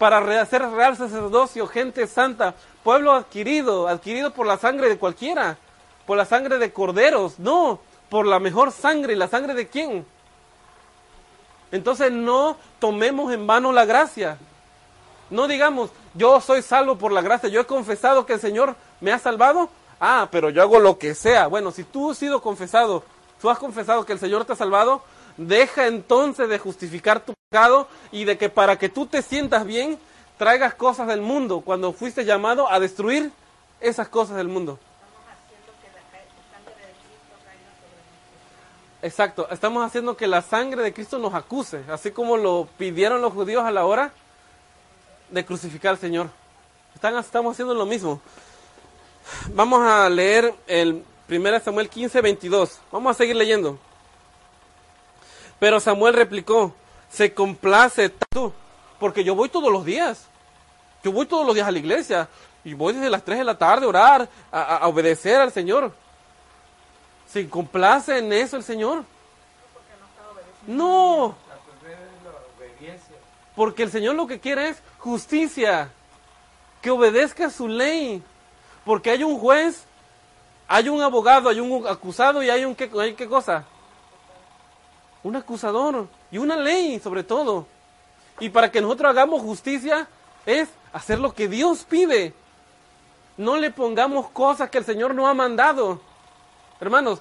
para ser real sacerdocio, gente santa, pueblo adquirido, adquirido por la sangre de cualquiera, por la sangre de corderos, no, por la mejor sangre, ¿y la sangre de quién? Entonces no tomemos en vano la gracia. No digamos, yo soy salvo por la gracia, yo he confesado que el Señor me ha salvado, ah, pero yo hago lo que sea. Bueno, si tú has sido confesado, tú has confesado que el Señor te ha salvado, deja entonces de justificar tu pecado y de que para que tú te sientas bien, traigas cosas del mundo cuando fuiste llamado a destruir esas cosas del mundo. Exacto, estamos haciendo que la sangre de Cristo nos acuse, así como lo pidieron los judíos a la hora de crucificar al Señor. Están, estamos haciendo lo mismo. Vamos a leer el 1 Samuel 15, 22. Vamos a seguir leyendo. Pero Samuel replicó, se complace tú, porque yo voy todos los días. Yo voy todos los días a la iglesia y voy desde las 3 de la tarde a orar, a, obedecer al Señor. ¿Se complace en eso el Señor? No. Porque el Señor lo que quiere es justicia, que obedezca su ley. Porque hay un juez, hay un abogado, hay un acusado y hay un qué, hay qué cosa. Un acusador y una ley sobre todo. Y para que nosotros hagamos justicia es hacer lo que Dios pide. No le pongamos cosas que el Señor no ha mandado. Hermanos,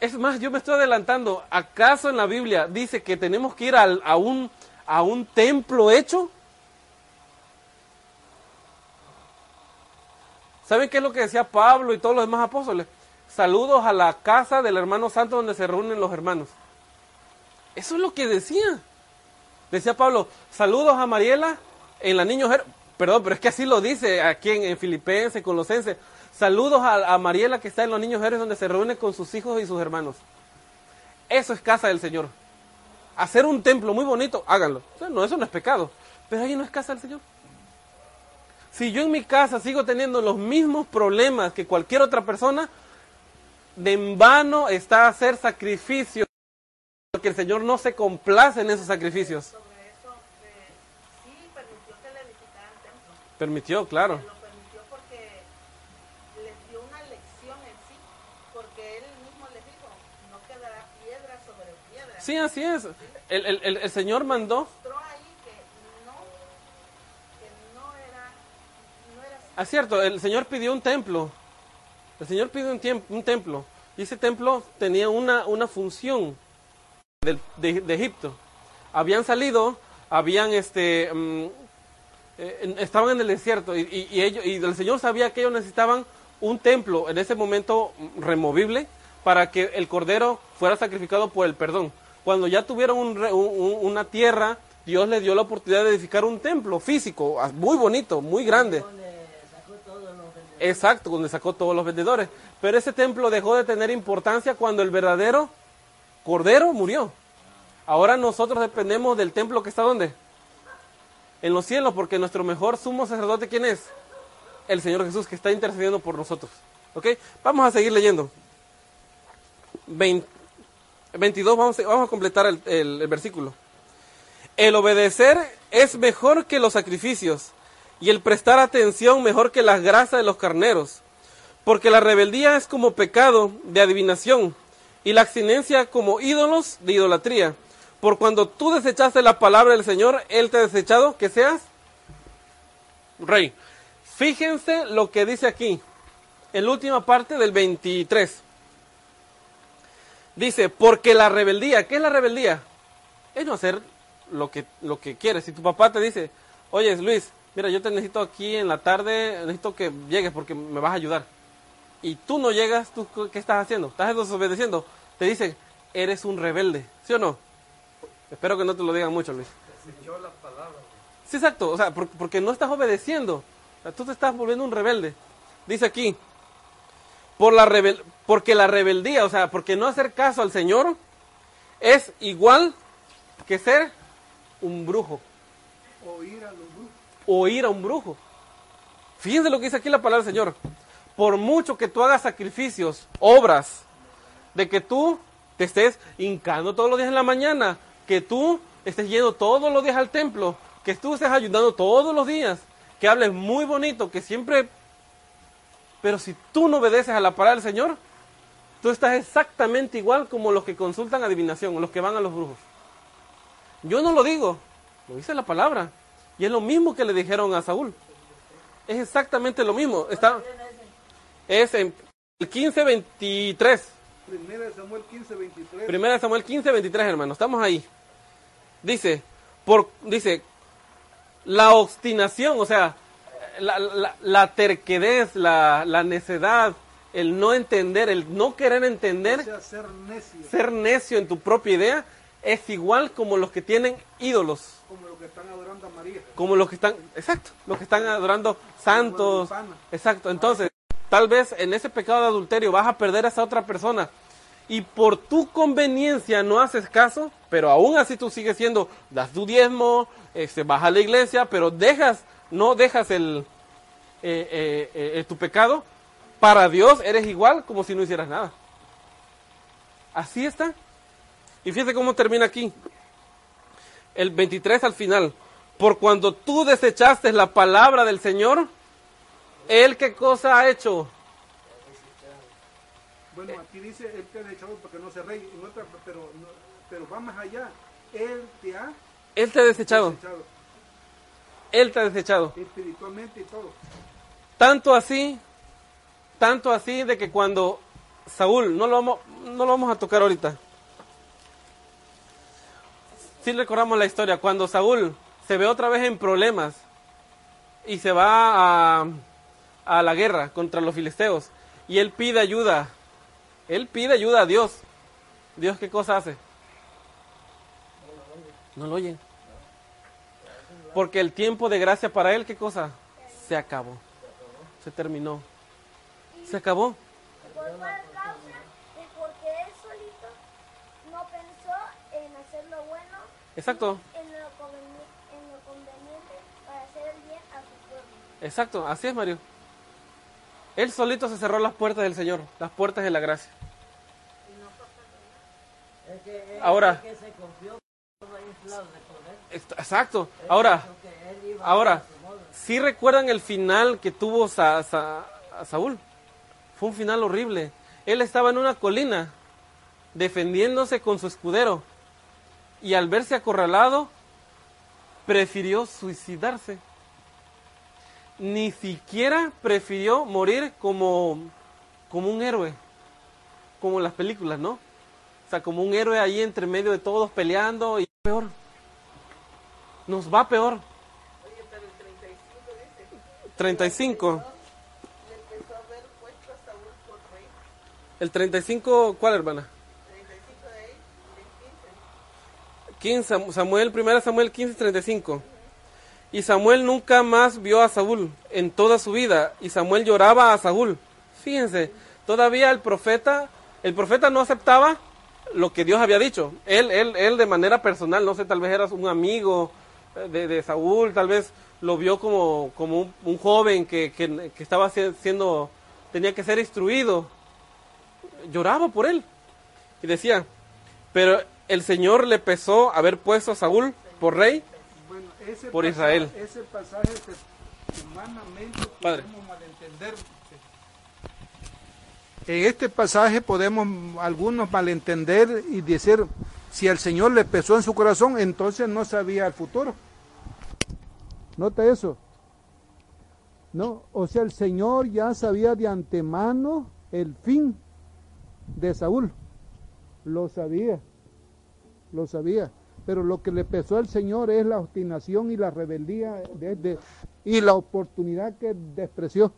es más, yo me estoy adelantando. ¿Acaso en la Biblia dice que tenemos que ir a, un, a un templo hecho? ¿Saben qué es lo que decía Pablo y todos los demás apóstoles? Saludos a la casa del hermano santo donde se reúnen los hermanos. Eso es lo que decía. Decía Pablo, saludos a Mariela en la niño Perdón, pero es que así lo dice aquí en, en Filipenses, Colosenses. Saludos a, Mariela que está en los niños héroes donde se reúne con sus hijos y sus hermanos. Eso es casa del Señor. Hacer un templo muy bonito, háganlo. no, eso no es pecado. Pero ahí no es casa del Señor. Si yo en mi casa sigo teniendo los mismos problemas que cualquier otra persona, de en vano está hacer sacrificios, porque el Señor no se complace en esos sacrificios. Sobre eso, eh, sí permitió que le templo. Permitió, claro. Lo permitió porque les dio una lección en sí. Porque él mismo les dijo, no quedará piedra sobre piedra. Sí, así es. El, el- el- el Señor mandó, Mostró ahí que no, que no era, no era así. es cierto, el Señor pidió un templo. El Señor pidió un, un templo. Y ese templo tenía una, una función de, Egipto. Habían salido, habían este, mm, eh, estaban en el desierto y, ellos, y el Señor sabía que ellos necesitaban un templo en ese momento mm, removible para que el cordero fuera sacrificado por el perdón. Cuando ya tuvieron un- un- una tierra, Dios les dio la oportunidad de edificar un templo físico, ah, muy bonito, muy grande. Exacto, donde sacó todos los vendedores. Pero ese templo dejó de tener importancia cuando el verdadero cordero murió. Ahora nosotros dependemos del templo que está donde? En los cielos, porque nuestro mejor sumo sacerdote, ¿quién es? El Señor Jesús, que está intercediendo por nosotros. ¿Ok? Vamos a seguir leyendo. Vein- 22, vamos a, completar el versículo. El obedecer es mejor que los sacrificios, y el prestar atención mejor que las grasas de los carneros, porque la rebeldía es como pecado de adivinación, y la abstinencia como ídolos de idolatría. Por cuando tú desechaste la palabra del Señor, Él te ha desechado que seas rey. Fíjense lo que dice aquí, en la última parte del 23. Dice, porque la rebeldía, ¿qué es la rebeldía? Es no hacer lo que, lo que quieres. Si tu papá te dice, oye Luis, mira, yo te necesito aquí en la tarde, necesito que llegues porque me vas a ayudar. Y tú no llegas, ¿tú qué estás haciendo? ¿Estás desobedeciendo? Te dice, eres un rebelde, ¿sí o no? Espero que no te lo digan mucho, Luis. Sí, exacto, o sea, por- porque no estás obedeciendo. O sea, tú te estás volviendo un rebelde. Dice aquí, por la rebel porque la rebeldía, o sea, porque no hacer caso al Señor es igual que ser un brujo Oír a los. O ir a un brujo. Fíjense lo que dice aquí la palabra del Señor. Por mucho que tú hagas sacrificios, obras, de que tú te estés hincando todos los días en la mañana, que tú estés yendo todos los días al templo, que tú estés ayudando todos los días, que hables muy bonito, que siempre... Pero si tú no obedeces a la palabra del Señor, tú estás exactamente igual como los que consultan adivinación, los que van a los brujos. Yo no lo digo, lo dice la palabra. Y es lo mismo que le dijeron a Saúl. Es exactamente lo mismo. Está, es en el 15-23. Primera de Samuel 15, 23. Primera de Samuel 15, 23, hermano. Estamos ahí. Dice, por, dice, la obstinación, o sea, la, la- la terquedez, la, la necedad, el no entender, el no querer O entender, sea, ser necio, ser necio en tu propia idea, es igual como los que tienen ídolos, como los que están adorando a María. como los que están, exacto, los que están adorando santos, exacto. Entonces, tal vez en ese pecado de adulterio vas a perder a esa otra persona y por tu conveniencia no haces caso, pero aún así tú sigues siendo, das tu diezmo, este, vas a la iglesia, pero dejas, no dejas el, eh, eh, eh, eh, tu pecado, para Dios eres igual como si no hicieras nada. Así está. Y fíjate cómo termina aquí. El 23 al final. Por cuando tú desechaste la palabra del Señor, Él qué cosa ha hecho? Bueno, aquí dice, Él te ha echado porque no se rey, en otra, pero, no- pero va más allá. Él te ha Él te ha desechado. desechado Él te ha desechado. espiritualmente y todo. Tanto así, tanto así de que cuando Saúl, no lo vamos, no lo vamos a tocar ahorita. Si recordamos la historia, cuando Saúl se ve otra vez en problemas y se va a, a la guerra contra los filisteos y él pide ayuda, él pide ayuda a Dios. Dios qué cosa hace? No lo oye. Porque el tiempo de gracia para él, ¿qué cosa? Se acabó. Se terminó. Se acabó. ¿Por cuál causa? Es porque él solito no pensó en hacer lo bueno, Exacto, en lo, conveni- en lo conveniente para hacer el bien a su pueblo. exacto. Así es, Mario. Él solito se cerró las puertas del Señor, las puertas de la gracia. Él Ahora. que se confió Exacto. Ahora, él ahora, modo. ¿sí recuerdan el final que tuvo Sa- Sa- a Saúl? Fue un final horrible. Él estaba en una colina defendiéndose con su escudero y al verse acorralado prefirió suicidarse. Ni siquiera prefirió morir como, como un héroe, como en las películas, ¿no? O sea, como un héroe ahí entre medio de todos peleando y peor. Nos va peor. Oye, pero el 35 dice, 35. le empezó a haber puesto a Saúl por rey. El 35, ¿cuál hermana? 35 de ahí, del 15. 15, Sam- Samuel, 1 Samuel 15, 35. Y Samuel nunca más vio a Saúl en toda su vida. Y Samuel lloraba a Saúl. Fíjense, todavía el profeta, el profeta no aceptaba lo que Dios había dicho. Él, él, él de manera personal, no sé, tal vez era un amigo eh, de, de Saúl, tal vez lo vio como, como un, un joven que, que, que estaba si- siendo, tenía que ser instruido. Lloraba por él. Y decía, pero el Señor le pesó haber puesto a Saúl por rey. Bueno, ese Por pasaje- Israel. Ese pasaje que humanamente Padre. podemos malentender. En este pasaje podemos algunos malentender y decir, si el Señor le pesó en su corazón, entonces no sabía el futuro. Nota eso. No, o sea, el Señor ya sabía de antemano el fin de Saúl. Lo sabía, lo sabía. Pero lo que le pesó al Señor es la obstinación y la rebeldía de- de- y la oportunidad que despreció.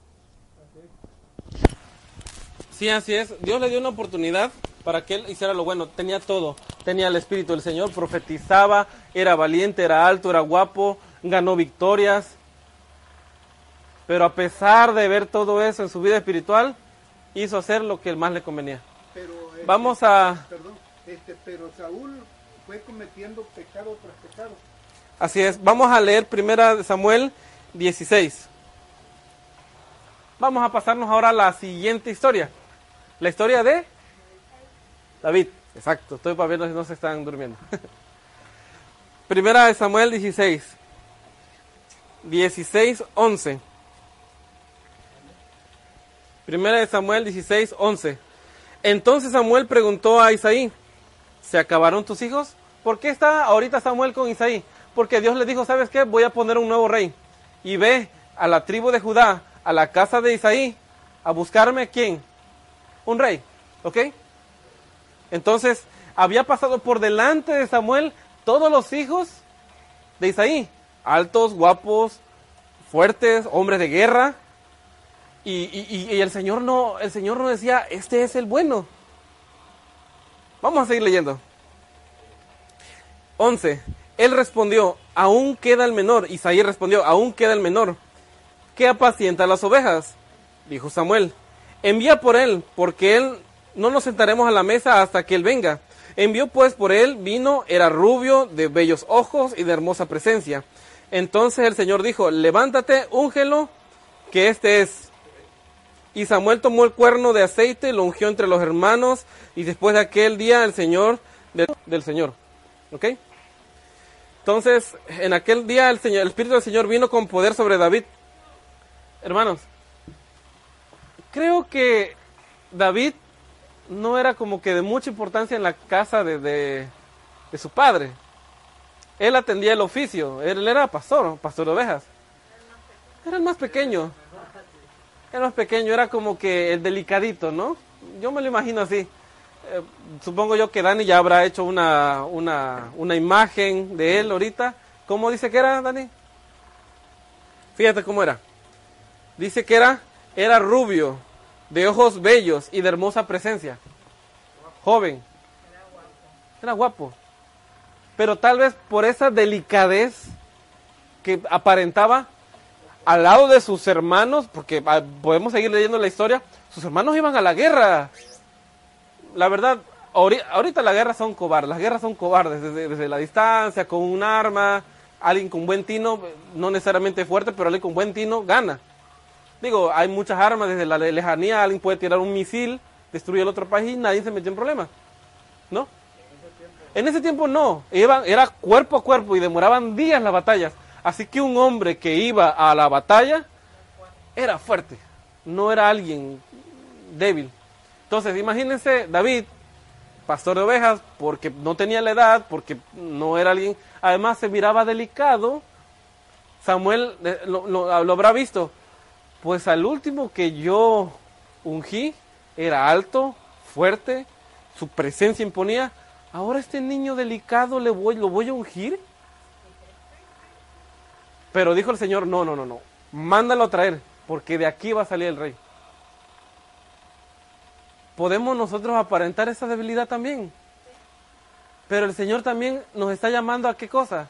Sí, así es. Dios le dio una oportunidad para que él hiciera lo bueno. Tenía todo. Tenía el Espíritu del Señor, profetizaba, era valiente, era alto, era guapo, ganó victorias. Pero a pesar de ver todo eso en su vida espiritual, hizo hacer lo que más le convenía. Pero, este, Vamos a... perdón, este, pero Saúl fue cometiendo pecado tras pecado. Así es. Vamos a leer primera de Samuel 16. Vamos a pasarnos ahora a la siguiente historia. La historia de David. Exacto. Estoy para ver si no se están durmiendo. primera de Samuel 16. 16, 11. Primera de Samuel 16, 11. Entonces Samuel preguntó a Isaí, ¿se acabaron tus hijos? ¿Por qué está ahorita Samuel con Isaí? Porque Dios le dijo, ¿sabes qué? Voy a poner un nuevo rey. Y ve a la tribu de Judá, a la casa de Isaí, a buscarme quién? Un rey. ¿Ok? Entonces, había pasado por delante de Samuel todos los hijos de Isaí. Altos, guapos, fuertes, hombres de guerra. Y, y- el Señor no, el Señor no decía, este es el bueno. Vamos a seguir leyendo. 11. Él respondió, aún queda el menor. Isaí respondió, aún queda el menor. ¿Qué apacienta las ovejas? Dijo Samuel. Envía por él, porque él no nos sentaremos a la mesa hasta que él venga. Envió pues por él, vino, era rubio, de bellos ojos y de hermosa presencia. Entonces el Señor dijo, levántate, úngelo, que este es. Y Samuel tomó el cuerno de aceite, lo ungió entre los hermanos, y después de aquel día el Señor del, Señor. ¿Ok? Entonces, en aquel día el, Señor, el Espíritu del Señor vino con poder sobre David. Hermanos, creo que David no era como que de mucha importancia en la casa de, de- su padre. Él atendía el oficio, él era pastor, pastor de ovejas. Era el más pequeño. Era más pequeño, era como que el delicadito, ¿no? Yo me lo imagino así. Eh, supongo yo que Dani ya habrá hecho una, una, una imagen de él ahorita. ¿Cómo dice que era, Dani? Fíjate cómo era. Dice que era, era rubio, de ojos bellos y de hermosa presencia. Joven. Era guapo. Pero tal vez por esa delicadez que aparentaba al lado de sus hermanos, porque ah, podemos seguir leyendo la historia, sus hermanos iban a la guerra. La verdad, ahori- ahorita las guerras son cobardes, las guerras son cobardes desde, la distancia, con un arma, alguien con buen tino, no necesariamente fuerte, pero alguien con buen tino gana. Digo, hay muchas armas, desde la lejanía alguien puede tirar un misil, destruir el otro país y nadie se metió en problemas. ¿No? En ese tiempo no, iban, era cuerpo a cuerpo y demoraban días las batallas. Así que un hombre que iba a la batalla era fuerte, no era alguien débil. Entonces, imagínense David, pastor de ovejas, porque no tenía la edad, porque no era alguien, además se miraba delicado. Samuel eh, lo, habrá visto. Pues al último que yo ungí era alto, fuerte, su presencia imponía. Ahora este niño delicado le voy, lo voy a ungir. Pero dijo el Señor, no, no, no, no. Mándalo a traer, porque de aquí va a salir el rey. Podemos nosotros aparentar esa debilidad también. Pero el Señor también nos está llamando a qué cosa?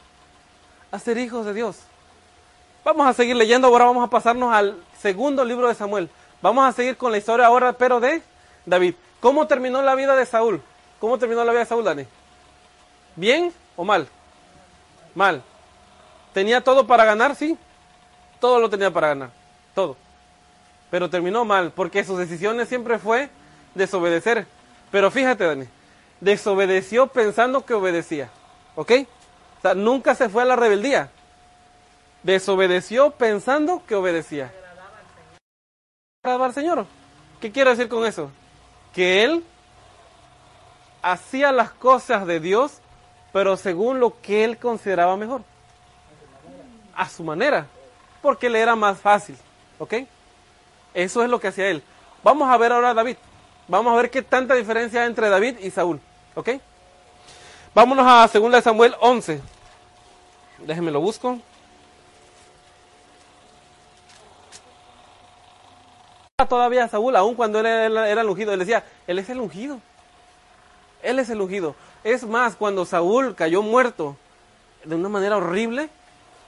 A ser hijos de Dios. Vamos a seguir leyendo, ahora vamos a pasarnos al segundo libro de Samuel. Vamos a seguir con la historia ahora, pero de David. ¿Cómo terminó la vida de Saúl? ¿Cómo terminó la vida de Saúl, Dani? ¿Bien o mal? Mal. ¿Tenía todo para ganar? Sí. Todo lo tenía para ganar. Todo. Pero terminó mal, porque sus decisiones siempre fue desobedecer. Pero fíjate, Dani, desobedeció pensando que obedecía. ¿Ok? O sea, nunca se fue a la rebeldía. Desobedeció pensando que obedecía. Agradaba al Señor. ¿Qué quiero decir con eso? Que él hacía las cosas de Dios, pero según lo que él consideraba mejor. A su manera. Porque le era más fácil. ¿Ok? Eso es lo que hacía él. Vamos a ver ahora a David. Vamos a ver qué tanta diferencia hay entre David y Saúl. ¿Ok? Vámonos a 2 Samuel 11. Déjenme lo busco. Todavía Saúl, aun cuando él era, era el ungido, él decía, él es el ungido. Él es el ungido. Es más, cuando Saúl cayó muerto de una manera horrible,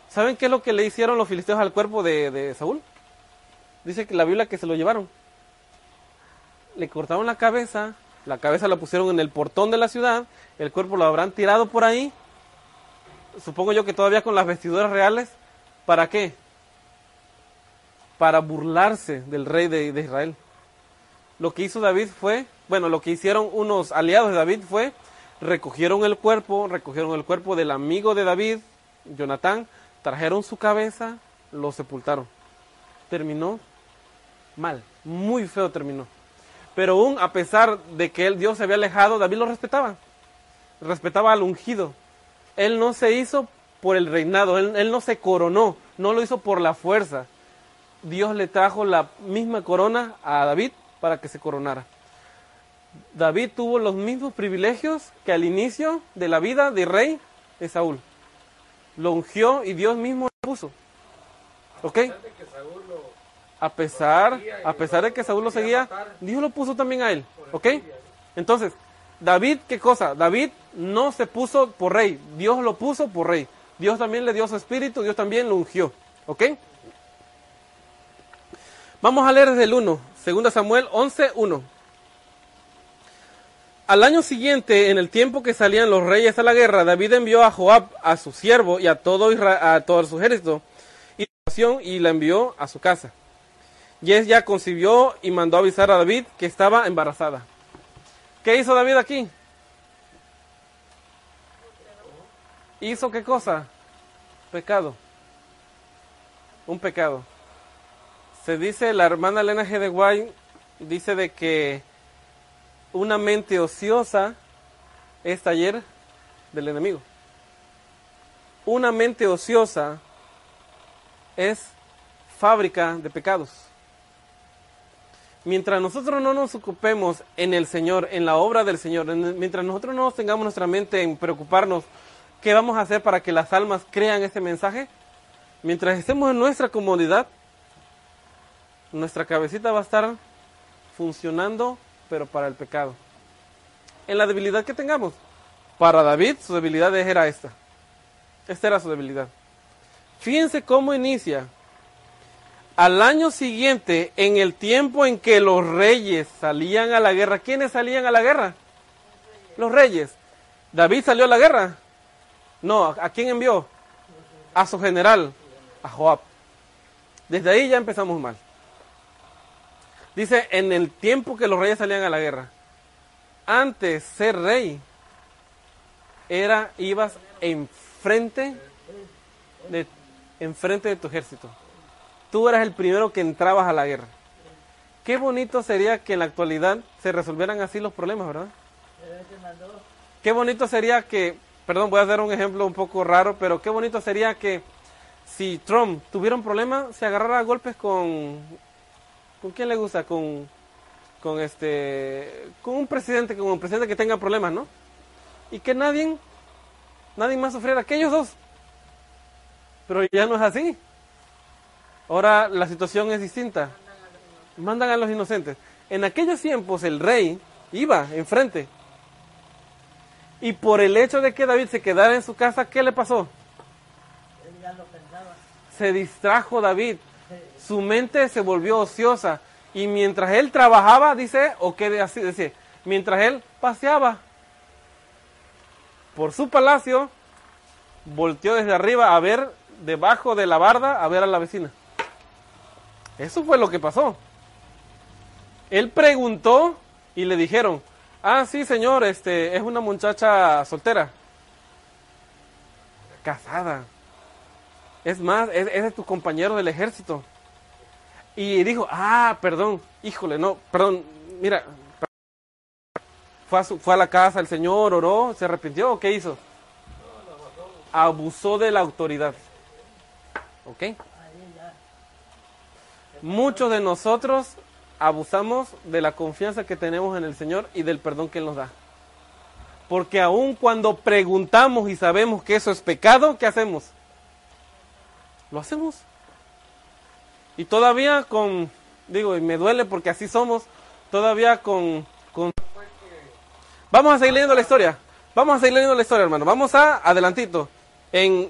¿saben qué es lo que le hicieron los filisteos al cuerpo de, de Saúl? Dice que la Biblia que se lo llevaron. Le cortaron la cabeza, la cabeza la pusieron en el portón de la ciudad, el cuerpo lo habrán tirado por ahí, supongo yo que todavía con las vestiduras reales, ¿para qué? Para burlarse del rey de, de Israel. Lo que hizo David fue, bueno, lo que hicieron unos aliados de David fue, recogieron el cuerpo, recogieron el cuerpo del amigo de David, Jonatán, trajeron su cabeza, lo sepultaron. Terminó mal, muy feo terminó. Pero aún a pesar de que el Dios se había alejado, David lo respetaba. Respetaba al ungido. Él no se hizo por el reinado, él, él no se coronó, no lo hizo por la fuerza. Dios le trajo la misma corona a David para que se coronara. David tuvo los mismos privilegios que al inicio de la vida de rey de Saúl. Lo ungió y Dios mismo lo puso. ¿Ok? A pesar, a pesar de que Saúl lo seguía, Dios lo puso también a él. ¿Ok? Entonces, David, ¿qué cosa? David no se puso por rey, Dios lo puso por rey. Dios también le dio su espíritu, Dios también lo ungió. ¿Ok? Vamos a leer desde el 1, 2 Samuel 11, 1. Al año siguiente, en el tiempo que salían los reyes a la guerra, David envió a Joab, a su siervo y a todo, Isra- a todo su ejército y y la envió a su casa. Y ella concibió y mandó avisar a David que estaba embarazada. ¿Qué hizo David aquí? ¿Hizo qué cosa? Pecado. Un pecado. Se dice, la hermana Elena G. de dice de que una mente ociosa es taller del enemigo. Una mente ociosa es fábrica de pecados. Mientras nosotros no nos ocupemos en el Señor, en la obra del Señor, en- mientras nosotros no tengamos nuestra mente en preocuparnos qué vamos a hacer para que las almas crean ese mensaje, mientras estemos en nuestra comodidad, nuestra cabecita va a estar funcionando, pero para el pecado. En la debilidad que tengamos. Para David, su debilidad era esta. Esta era su debilidad. Fíjense cómo inicia. Al año siguiente, en el tiempo en que los reyes salían a la guerra, ¿quiénes salían a la guerra? Los reyes. ¿David salió a la guerra? No, ¿a quién envió? A su general, a Joab. Desde ahí ya empezamos mal. Dice, en el tiempo que los reyes salían a la guerra. Antes ser rey era ibas enfrente de, enfrente de tu ejército. Tú eras el primero que entrabas a la guerra. Qué bonito sería que en la actualidad se resolvieran así los problemas, ¿verdad? Qué bonito sería que, perdón, voy a dar un ejemplo un poco raro, pero qué bonito sería que si Trump tuviera un problema, se agarrara a golpes con, ¿con quién le gusta? Con, con este, con un presidente, con un presidente que tenga problemas, ¿no? Y que nadie, nadie más sufriera, aquellos dos. Pero ya no es así. Ahora la situación es distinta. Mandan a los inocentes. En aquellos tiempos el rey iba enfrente. Y por el hecho de que David se quedara en su casa, ¿qué le pasó? Él ya lo pensaba. Se distrajo David. Su mente se volvió ociosa. Y mientras él trabajaba, dice, o que así dice, mientras él paseaba por su palacio, volteó desde arriba a ver debajo de la barda a ver a la vecina. Eso fue lo que pasó. Él preguntó y le dijeron, ah, sí, señor, este es una muchacha soltera, casada. Es más, es, es de tu compañero del ejército. Y dijo, ah, perdón, híjole, no, perdón, mira, fue a, la casa el señor, oró, se arrepintió, ¿o qué hizo? Abusó de la autoridad. ¿Ok? Muchos de nosotros abusamos de la confianza que tenemos en el Señor y del perdón que Él nos da. Porque aun cuando preguntamos y sabemos que eso es pecado, ¿qué hacemos? Lo hacemos. Y todavía con, digo, y me duele porque así somos, todavía con, con... Vamos a seguir leyendo la historia. Vamos a seguir leyendo la historia, hermano. Vamos a adelantito. En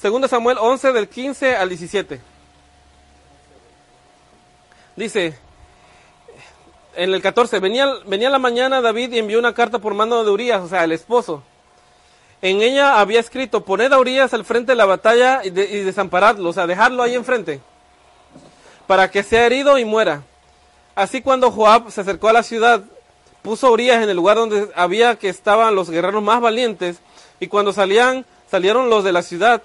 2 Samuel 11 del 15 al 17. Dice, en el 14, venía, venía la mañana David y envió una carta por mano de Urias, o sea, el esposo. En ella había escrito, poned a Urias al frente de la batalla y, de- y desamparadlo, o sea, dejadlo ahí enfrente, para que sea herido y muera. Así cuando Joab se acercó a la ciudad, puso Urias en el lugar donde había que estaban los guerreros más valientes, y cuando salían, salieron los de la ciudad,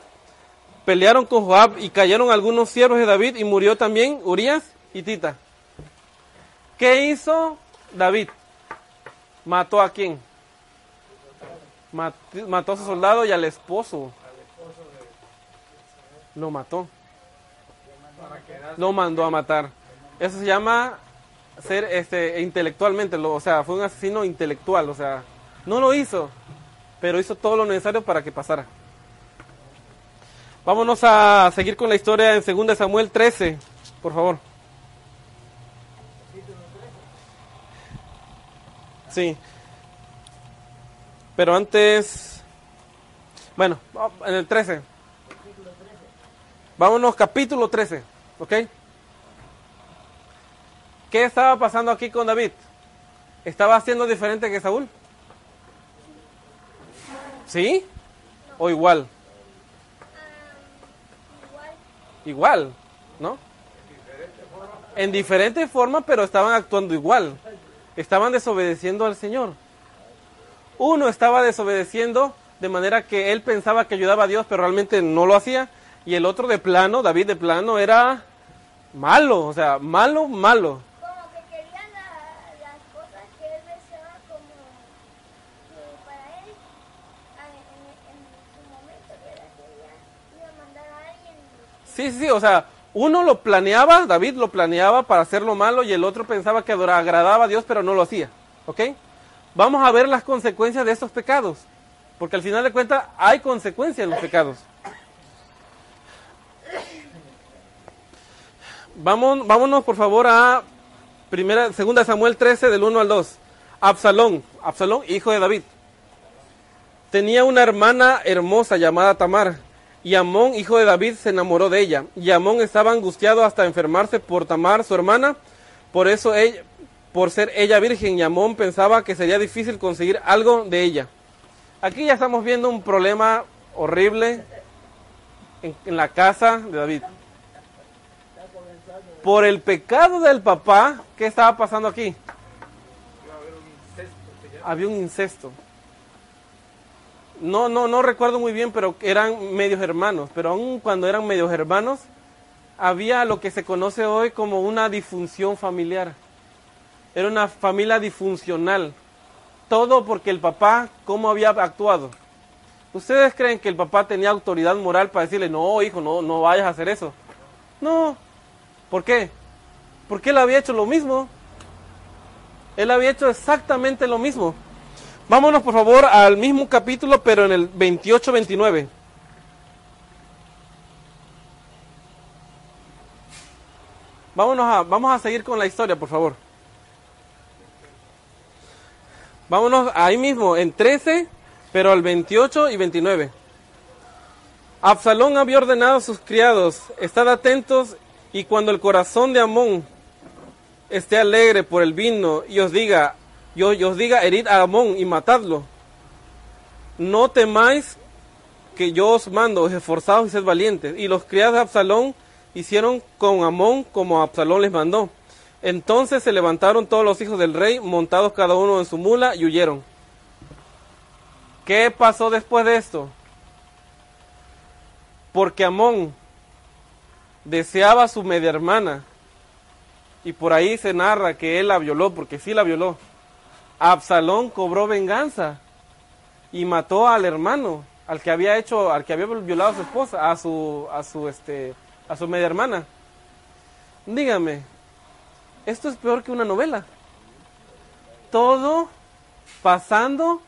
pelearon con Joab y cayeron algunos siervos de David y murió también Urias y Tita. ¿Qué hizo David? ¿Mató a quién? Mat- Mató a su soldado y al esposo. Lo mató. Lo mandó a matar. Eso se llama ser este intelectualmente, lo- o sea, fue un asesino intelectual, o sea, no lo hizo, pero hizo todo lo necesario para que pasara. Vámonos a seguir con la historia en 2 Samuel 13, por favor. Sí. Pero antes, bueno, en el 13. Vámonos, capítulo 13, ¿ok? ¿Qué estaba pasando aquí con David? ¿Estaba haciendo diferente que Saúl? ¿Sí? ¿O igual? Igual, ¿no? En diferente forma, pero estaban actuando igual. Estaban desobedeciendo al Señor. Uno estaba desobedeciendo de manera que él pensaba que ayudaba a Dios, pero realmente no lo hacía. Y el otro de plano, David de plano, era malo, o sea, malo, malo. como que quería la- las cosas que él deseaba como que para él en, en su momento que era que ya iba a mandar a alguien Sí, sí, sí, o sea, uno lo planeaba, David lo planeaba para hacerlo malo y el otro pensaba que agradaba a Dios, pero no lo hacía. ¿Ok? Vamos a ver las consecuencias de estos pecados, porque al final de cuentas hay consecuencias en los pecados. Vamos, vámonos por favor a primera, segunda Samuel 13 del 1 al 2. Absalón, Absalón, hijo de David. Tenía una hermana hermosa llamada Tamar, y Amón, hijo de David, se enamoró de ella. Y Amón estaba angustiado hasta enfermarse por Tamar, su hermana. Por eso ella, por ser ella virgen, y Amón pensaba que sería difícil conseguir algo de ella. Aquí ya estamos viendo un problema horrible en, la casa de David. Por el pecado del papá, ¿qué estaba pasando aquí? Había un incesto. no, no, no recuerdo muy bien, pero eran medios hermanos. Pero aun cuando eran medios hermanos, había lo que se conoce hoy como una disfunción familiar. Era una familia disfuncional. Todo porque el papá, ¿cómo había actuado? ¿Ustedes creen que el papá tenía autoridad moral para decirle, no, hijo, no, no vayas a hacer eso? No. ¿Por qué? Porque él había hecho lo mismo. Él había hecho exactamente lo mismo. Vámonos por favor al mismo capítulo, pero en el 28-29. Vámonos a, vamos a seguir con la historia, por favor. Vámonos ahí mismo, en 13, pero al 28 y 29. Absalón había ordenado a sus criados, estad atentos y cuando el corazón de Amón esté alegre por el vino y os diga, yo, os diga, herid a Amón y matadlo. No temáis que yo os mando, esforzados y sed valientes. Y los criados de Absalón hicieron con Amón como Absalón les mandó. Entonces se levantaron todos los hijos del rey, montados cada uno en su mula, y huyeron. ¿Qué pasó después de esto? Porque Amón deseaba a su media hermana, y por ahí se narra que él la violó, porque sí la violó. Absalón cobró venganza y mató al hermano, al que había hecho, al que había violado a su esposa, a su, a su, este, a su media hermana. Dígame, esto es peor que una novela. Todo pasando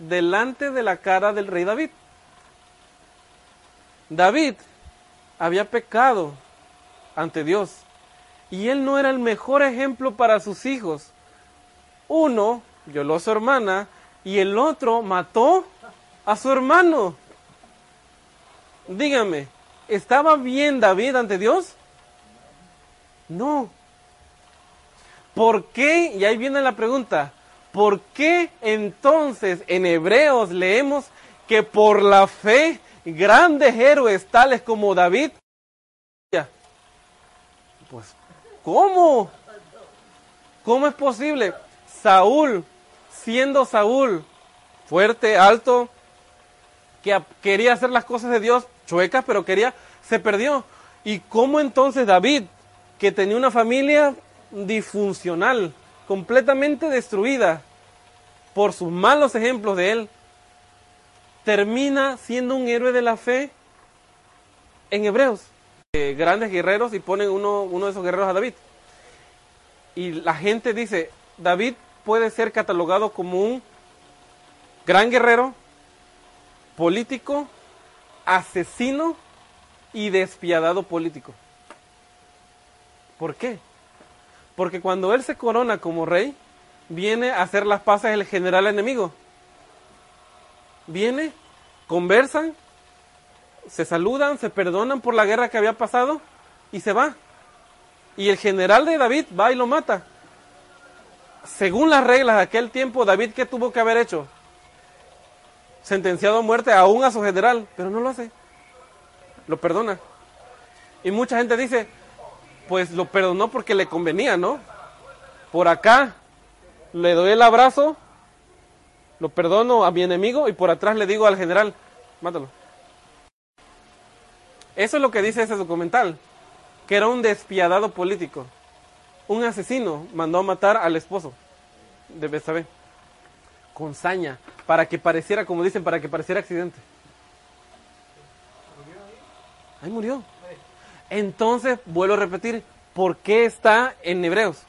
delante de la cara del rey David. David había pecado ante Dios y él no era el mejor ejemplo para sus hijos uno violó a su hermana y el otro mató a su hermano. Dígame, ¿estaba bien David ante Dios? No. ¿Por qué? Y ahí viene la pregunta. ¿Por qué entonces en Hebreos leemos que por la fe grandes héroes tales como David? Pues, ¿cómo? ¿Cómo es posible? Saúl, siendo Saúl fuerte, alto, que quería hacer las cosas de Dios chuecas, pero quería, se perdió. ¿Y cómo entonces David, que tenía una familia disfuncional, completamente destruida por sus malos ejemplos de él, termina siendo un héroe de la fe en Hebreos? Eh, grandes guerreros y ponen uno, uno de esos guerreros a David. Y la gente dice, David puede ser catalogado como un gran guerrero, político, asesino y despiadado político. ¿Por qué? Porque cuando él se corona como rey, viene a hacer las paces el general enemigo. Viene, conversan, se saludan, se perdonan por la guerra que había pasado y se va. Y el general de David va y lo mata según las reglas de aquel tiempo, David, ¿qué tuvo que haber hecho? Sentenciado a muerte aún a su general, pero no lo hace. Lo perdona. Y mucha gente dice, pues lo perdonó porque le convenía, ¿no? Por acá le doy el abrazo, lo perdono a mi enemigo y por atrás le digo al general, mátalo. Eso es lo que dice ese documental, que era un despiadado político un asesino mandó a matar al esposo de Betsabé con saña para que pareciera, como dicen, para que pareciera accidente. Ahí murió. Entonces, vuelvo a repetir, ¿por qué está en Hebreos?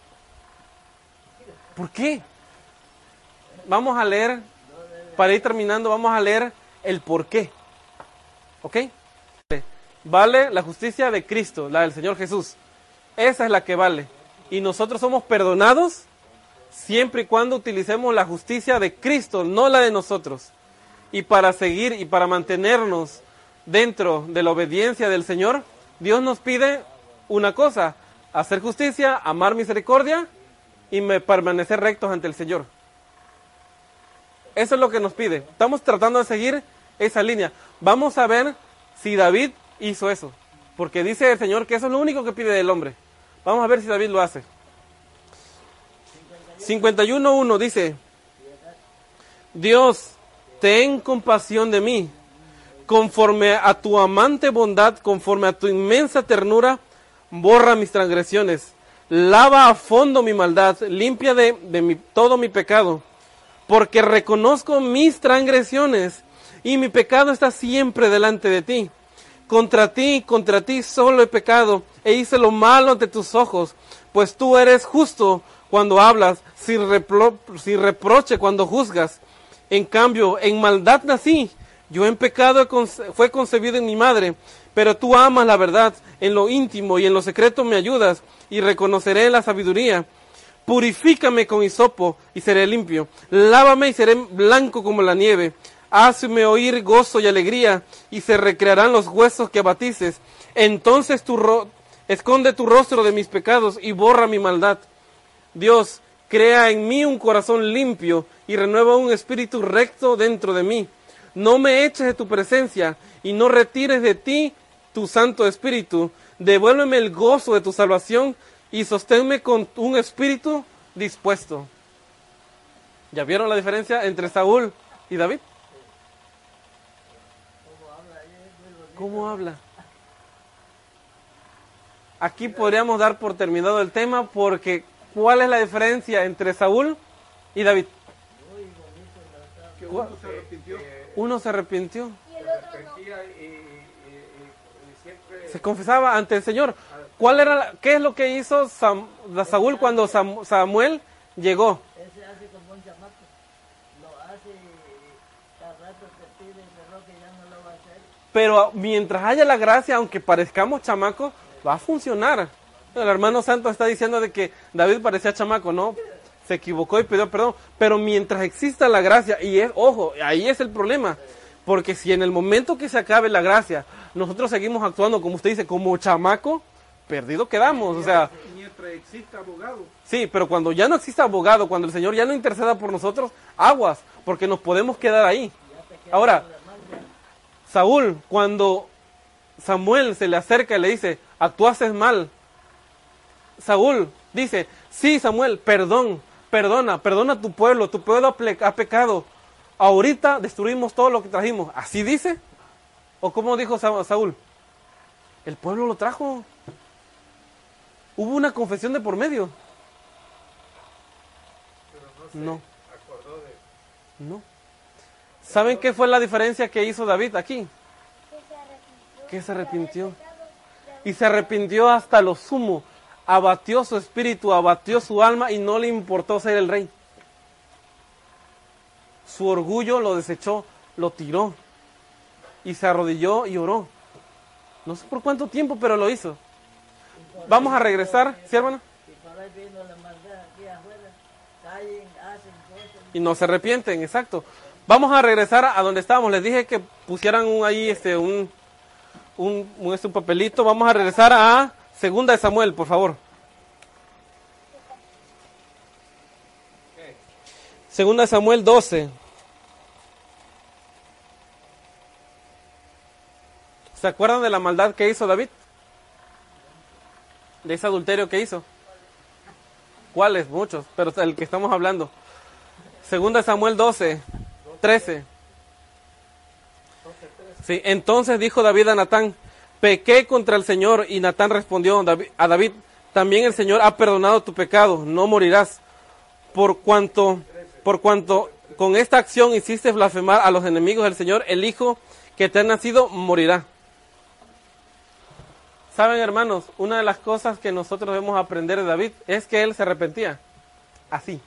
¿Por qué? Vamos a leer, para ir terminando, vamos a leer el por qué. ¿Ok? Vale la justicia de Cristo, la del Señor Jesús. Esa es la que vale y nosotros somos perdonados siempre y cuando utilicemos la justicia de Cristo, no la de nosotros. Y para seguir y para mantenernos dentro de la obediencia del Señor, Dios nos pide una cosa, hacer justicia, amar misericordia y permanecer rectos ante el Señor. Eso es lo que nos pide. Estamos tratando de seguir esa línea. Vamos a ver si David hizo eso. Porque dice el Señor que eso es lo único que pide del hombre. Vamos a ver si David lo hace. 51.1 dice, Dios ten compasión de mí, conforme a tu amante bondad, conforme a tu inmensa ternura, borra mis transgresiones, lava a fondo mi maldad, limpia de, todo mi pecado, porque reconozco mis transgresiones y mi pecado está siempre delante de ti. Contra ti, contra ti solo he pecado e hice lo malo ante tus ojos, pues tú eres justo cuando hablas, sin reproche cuando juzgas. En cambio, en maldad nací, yo en pecado fue concebido en mi madre, pero tú amas la verdad, en lo íntimo y en lo secreto me ayudas, y reconoceré la sabiduría. Purifícame con hisopo y seré limpio. Lávame y seré blanco como la nieve. Hazme oír gozo y alegría, y se recrearán los huesos que abatices. Entonces tu ro- esconde tu rostro de mis pecados y borra mi maldad. Dios, crea en mí un corazón limpio y renueva un espíritu recto dentro de mí. No me eches de tu presencia y no retires de ti tu Santo Espíritu. Devuélveme el gozo de tu salvación y sosténme con un espíritu dispuesto. ¿Ya vieron la diferencia entre Saúl y David? ¿Cómo habla? Aquí podríamos dar por terminado el tema porque ¿cuál es la diferencia entre Saúl y David? Uno se arrepintió. Se Y el otro no. Confesaba ante el Señor. ¿Cuál era, qué es lo que hizo Sam- Saúl cuando Sam- Samuel llegó? Ese hace como un chamaco. Lo hace y cada rato te pide pero que ya no lo va a hacer. Pero mientras haya la gracia, aunque parezcamos chamacos, va a funcionar. El hermano Santo está diciendo de que David parecía chamaco, ¿no? Se equivocó y pidió perdón. Pero mientras exista la gracia, y es, ojo, ahí es el problema. Porque si en el momento que se acabe la gracia, nosotros seguimos actuando, como usted dice, como chamaco, perdido quedamos. O sea, Mientras exista abogado. Sí, pero cuando ya no exista abogado, cuando el Señor ya no interceda por nosotros, aguas, porque nos podemos quedar ahí. Ahora, Saúl, cuando Samuel se le acerca y le dice, actuaste mal, Saúl dice, sí, Samuel, perdón, perdona, perdona a tu pueblo, tu pueblo ha pecado. Ahorita destruimos todo lo que trajimos. ¿Así dice? ¿O cómo dijo Sa- Saúl? El pueblo lo trajo. Hubo una confesión de por medio. No. No. ¿Saben qué fue la diferencia que hizo David aquí? Que se arrepintió. Que se arrepintió. de. Y se arrepintió hasta lo sumo. Abatió su espíritu, abatió su alma y no le importó ser el rey. Su orgullo lo desechó, lo tiró. Y se arrodilló y oró. No sé por cuánto tiempo, pero lo hizo. Vamos a regresar, ¿sí, hermano? Y no se arrepienten, exacto. Vamos a regresar a donde estábamos. Les dije que pusieran un, ahí este un un, un, este, un papelito. Vamos a regresar a Segunda de Samuel, por favor. Segunda Samuel 12. ¿Se acuerdan de la maldad que hizo David? De ese adulterio que hizo. ¿Cuáles? Muchos, pero el que estamos hablando. Segunda Samuel 12, 13. Sí, entonces dijo David a Natán, pequé contra el Señor, y Natán respondió a David, también el Señor ha perdonado tu pecado, no morirás, por cuanto, por cuanto con esta acción hiciste blasfemar a los enemigos del Señor, el Hijo que te ha nacido morirá. Saben, hermanos, una de las cosas que nosotros debemos aprender de David es que él se arrepentía. Así,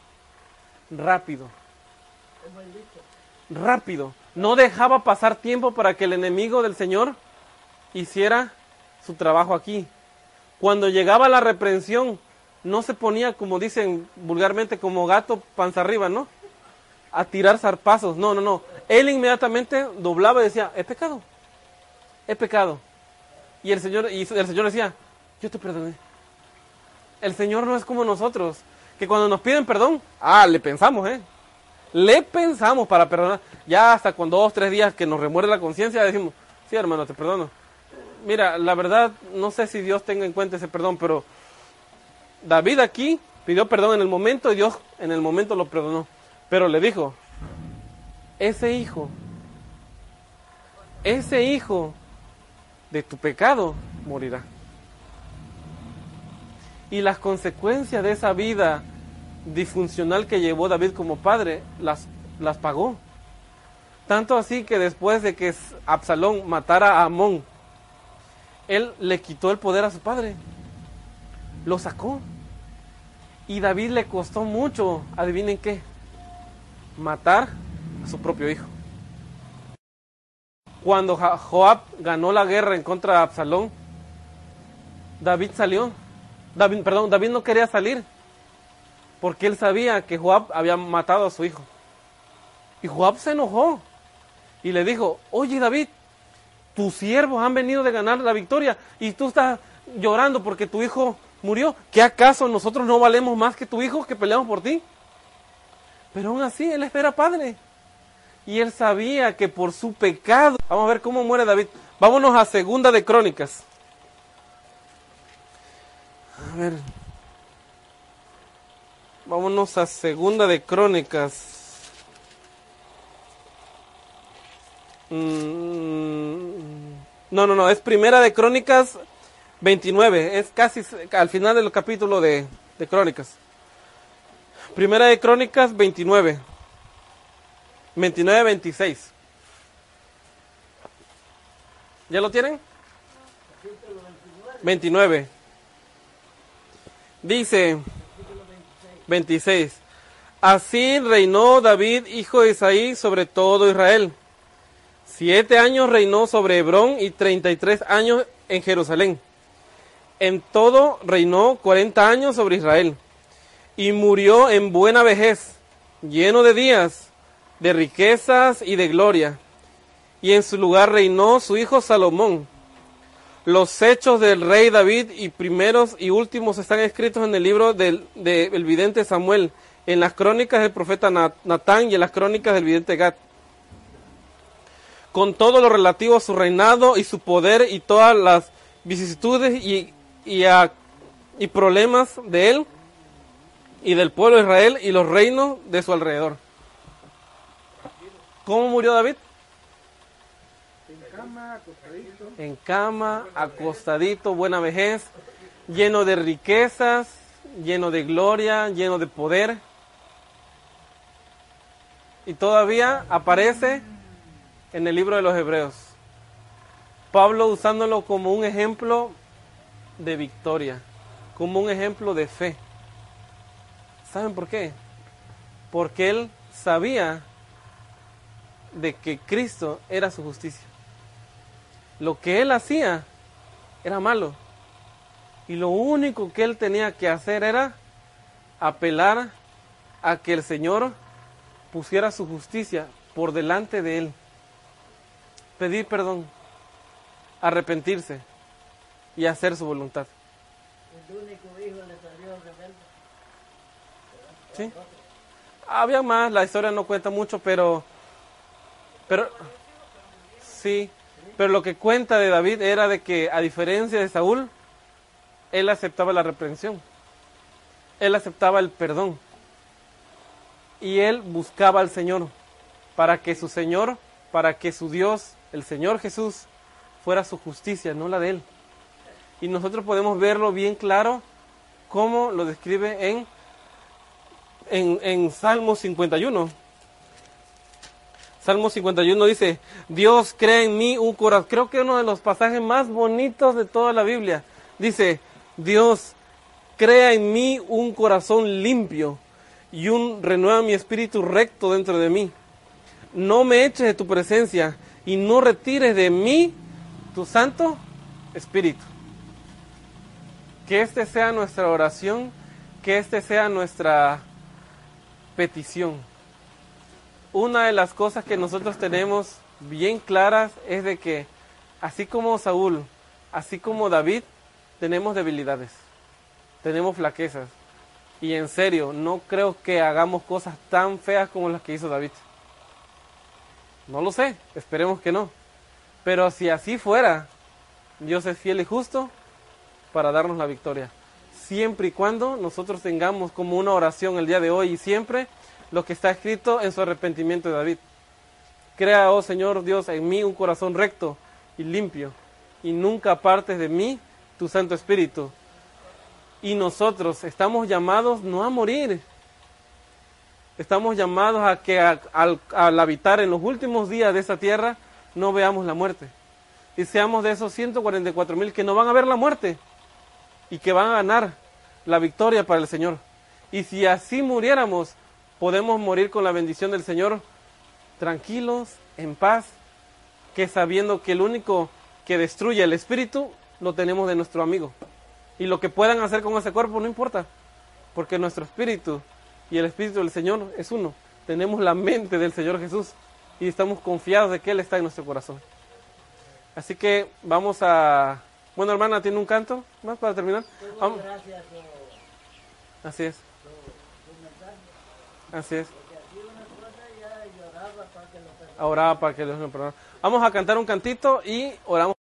rápido. Rápido. No dejaba pasar tiempo para que el enemigo del Señor hiciera su trabajo aquí. Cuando llegaba la reprensión, no se ponía, como dicen vulgarmente, como gato panza arriba, ¿no? A tirar zarpazos. No, no, no. Él inmediatamente doblaba y decía, he pecado. He pecado. Y el Señor, y el Señor decía, yo te perdoné. El Señor no es como nosotros, que cuando nos piden perdón, ah, le pensamos, ¿eh? Le pensamos para perdonar. Ya hasta con dos, tres días que nos remuerde la conciencia, decimos, sí, hermano, te perdono. Mira, la verdad, no sé si Dios tenga en cuenta ese perdón, pero David aquí pidió perdón en el momento y Dios en el momento lo perdonó. Pero le dijo, ese hijo, ese hijo de tu pecado morirá. Y las consecuencias de esa vida disfuncional que llevó David como padre, las, las pagó. Tanto así que después de que Absalón matara a Amón, él le quitó el poder a su padre. Lo sacó. Y David le costó mucho, adivinen qué, matar a su propio hijo. Cuando Joab ganó la guerra en contra de Absalón, David salió. David, perdón, David no quería salir porque él sabía que Joab había matado a su hijo. Y Joab se enojó y le dijo, oye David, tus siervos han venido de ganar la victoria y tú estás llorando porque tu hijo murió. ¿Qué acaso nosotros no valemos más que tu hijo que peleamos por ti? Pero aún así, él era padre. Y él sabía que por su pecado... Vamos a ver cómo muere David. Vámonos a segunda de crónicas. A ver. Vámonos a segunda de crónicas. Mm, no, no, no, es primera de crónicas 29, es casi al final del capítulo de, de crónicas. Primera de crónicas 29. 29, 26. ¿Ya lo tienen? 29. Dice 26. Así reinó David, hijo de Isaí, sobre todo Israel. Siete años reinó sobre Hebrón y treinta y tres años en Jerusalén. En todo reinó cuarenta años sobre Israel. Y murió en buena vejez, lleno de días, de riquezas y de gloria. Y en su lugar reinó su hijo Salomón. Los hechos del rey David y primeros y últimos están escritos en el libro del, vidente Samuel, en las crónicas del profeta Natán y en las crónicas del vidente Gad. Con todo lo relativo a su reinado y su poder y todas las vicisitudes y, y, y problemas de él y del pueblo de Israel y los reinos de su alrededor. ¿Cómo murió David? en cama, acostadito, buena vejez, lleno de riquezas, lleno de gloria, lleno de poder. Y todavía aparece en el libro de los Hebreos. Pablo usándolo como un ejemplo de victoria, como un ejemplo de fe. ¿Saben por qué? Porque él sabía de que Cristo era su justicia lo que él hacía era malo. Y lo único que él tenía que hacer era apelar a que el Señor pusiera su justicia por delante de él. Pedir perdón, arrepentirse y hacer su voluntad. El único hijo le salió rebelde. Sí. Había más, la historia no cuenta mucho, pero pero sí, pero lo que cuenta de David era de que, a diferencia de Saúl, él aceptaba la reprensión. Él aceptaba el perdón. Y él buscaba al Señor para que su Señor, para que su Dios, el Señor Jesús, fuera su justicia, no la de él. Y nosotros podemos verlo bien claro como lo describe en, en, en Salmo 51. Salmo 51 dice, Dios crea en mí un corazón. Creo que uno de los pasajes más bonitos de toda la Biblia. Dice, Dios crea en mí un corazón limpio y un renueva mi espíritu recto dentro de mí. No me eches de tu presencia y no retires de mí tu santo espíritu. Que este sea nuestra oración, que este sea nuestra petición una de las cosas que nosotros tenemos bien claras es de que así como Saúl, así como David, tenemos debilidades, tenemos flaquezas. Y en serio, no creo que hagamos cosas tan feas como las que hizo David. No lo sé, esperemos que no. Pero si así fuera, Dios es fiel y justo para darnos la victoria. Siempre y cuando nosotros tengamos como una oración el día de hoy y siempre lo que está escrito en su arrepentimiento de David. Crea, oh Señor Dios, en mí un corazón recto y limpio, y nunca apartes de mí tu Santo Espíritu. Y nosotros estamos llamados no a morir, estamos llamados a que al, al habitar en los últimos días de esta tierra no veamos la muerte. Y seamos de esos 144 mil que no van a ver la muerte y que van a ganar la victoria para el Señor. Y si así muriéramos, podemos morir con la bendición del Señor, tranquilos, en paz, que sabiendo que el único que destruye el espíritu lo tenemos de nuestro amigo. Y lo que puedan hacer con ese cuerpo no importa, porque nuestro espíritu y el espíritu del Señor es uno. Tenemos la mente del Señor Jesús y estamos confiados de que Él está en nuestro corazón. Así que vamos a... Bueno, hermana, ¿tiene un canto más para terminar? Vamos. muchas gracias por Así es, así es. Lloraba para que lo perdone. Ahora para que Dios nos perdone. Vamos a cantar un cantito y oramos.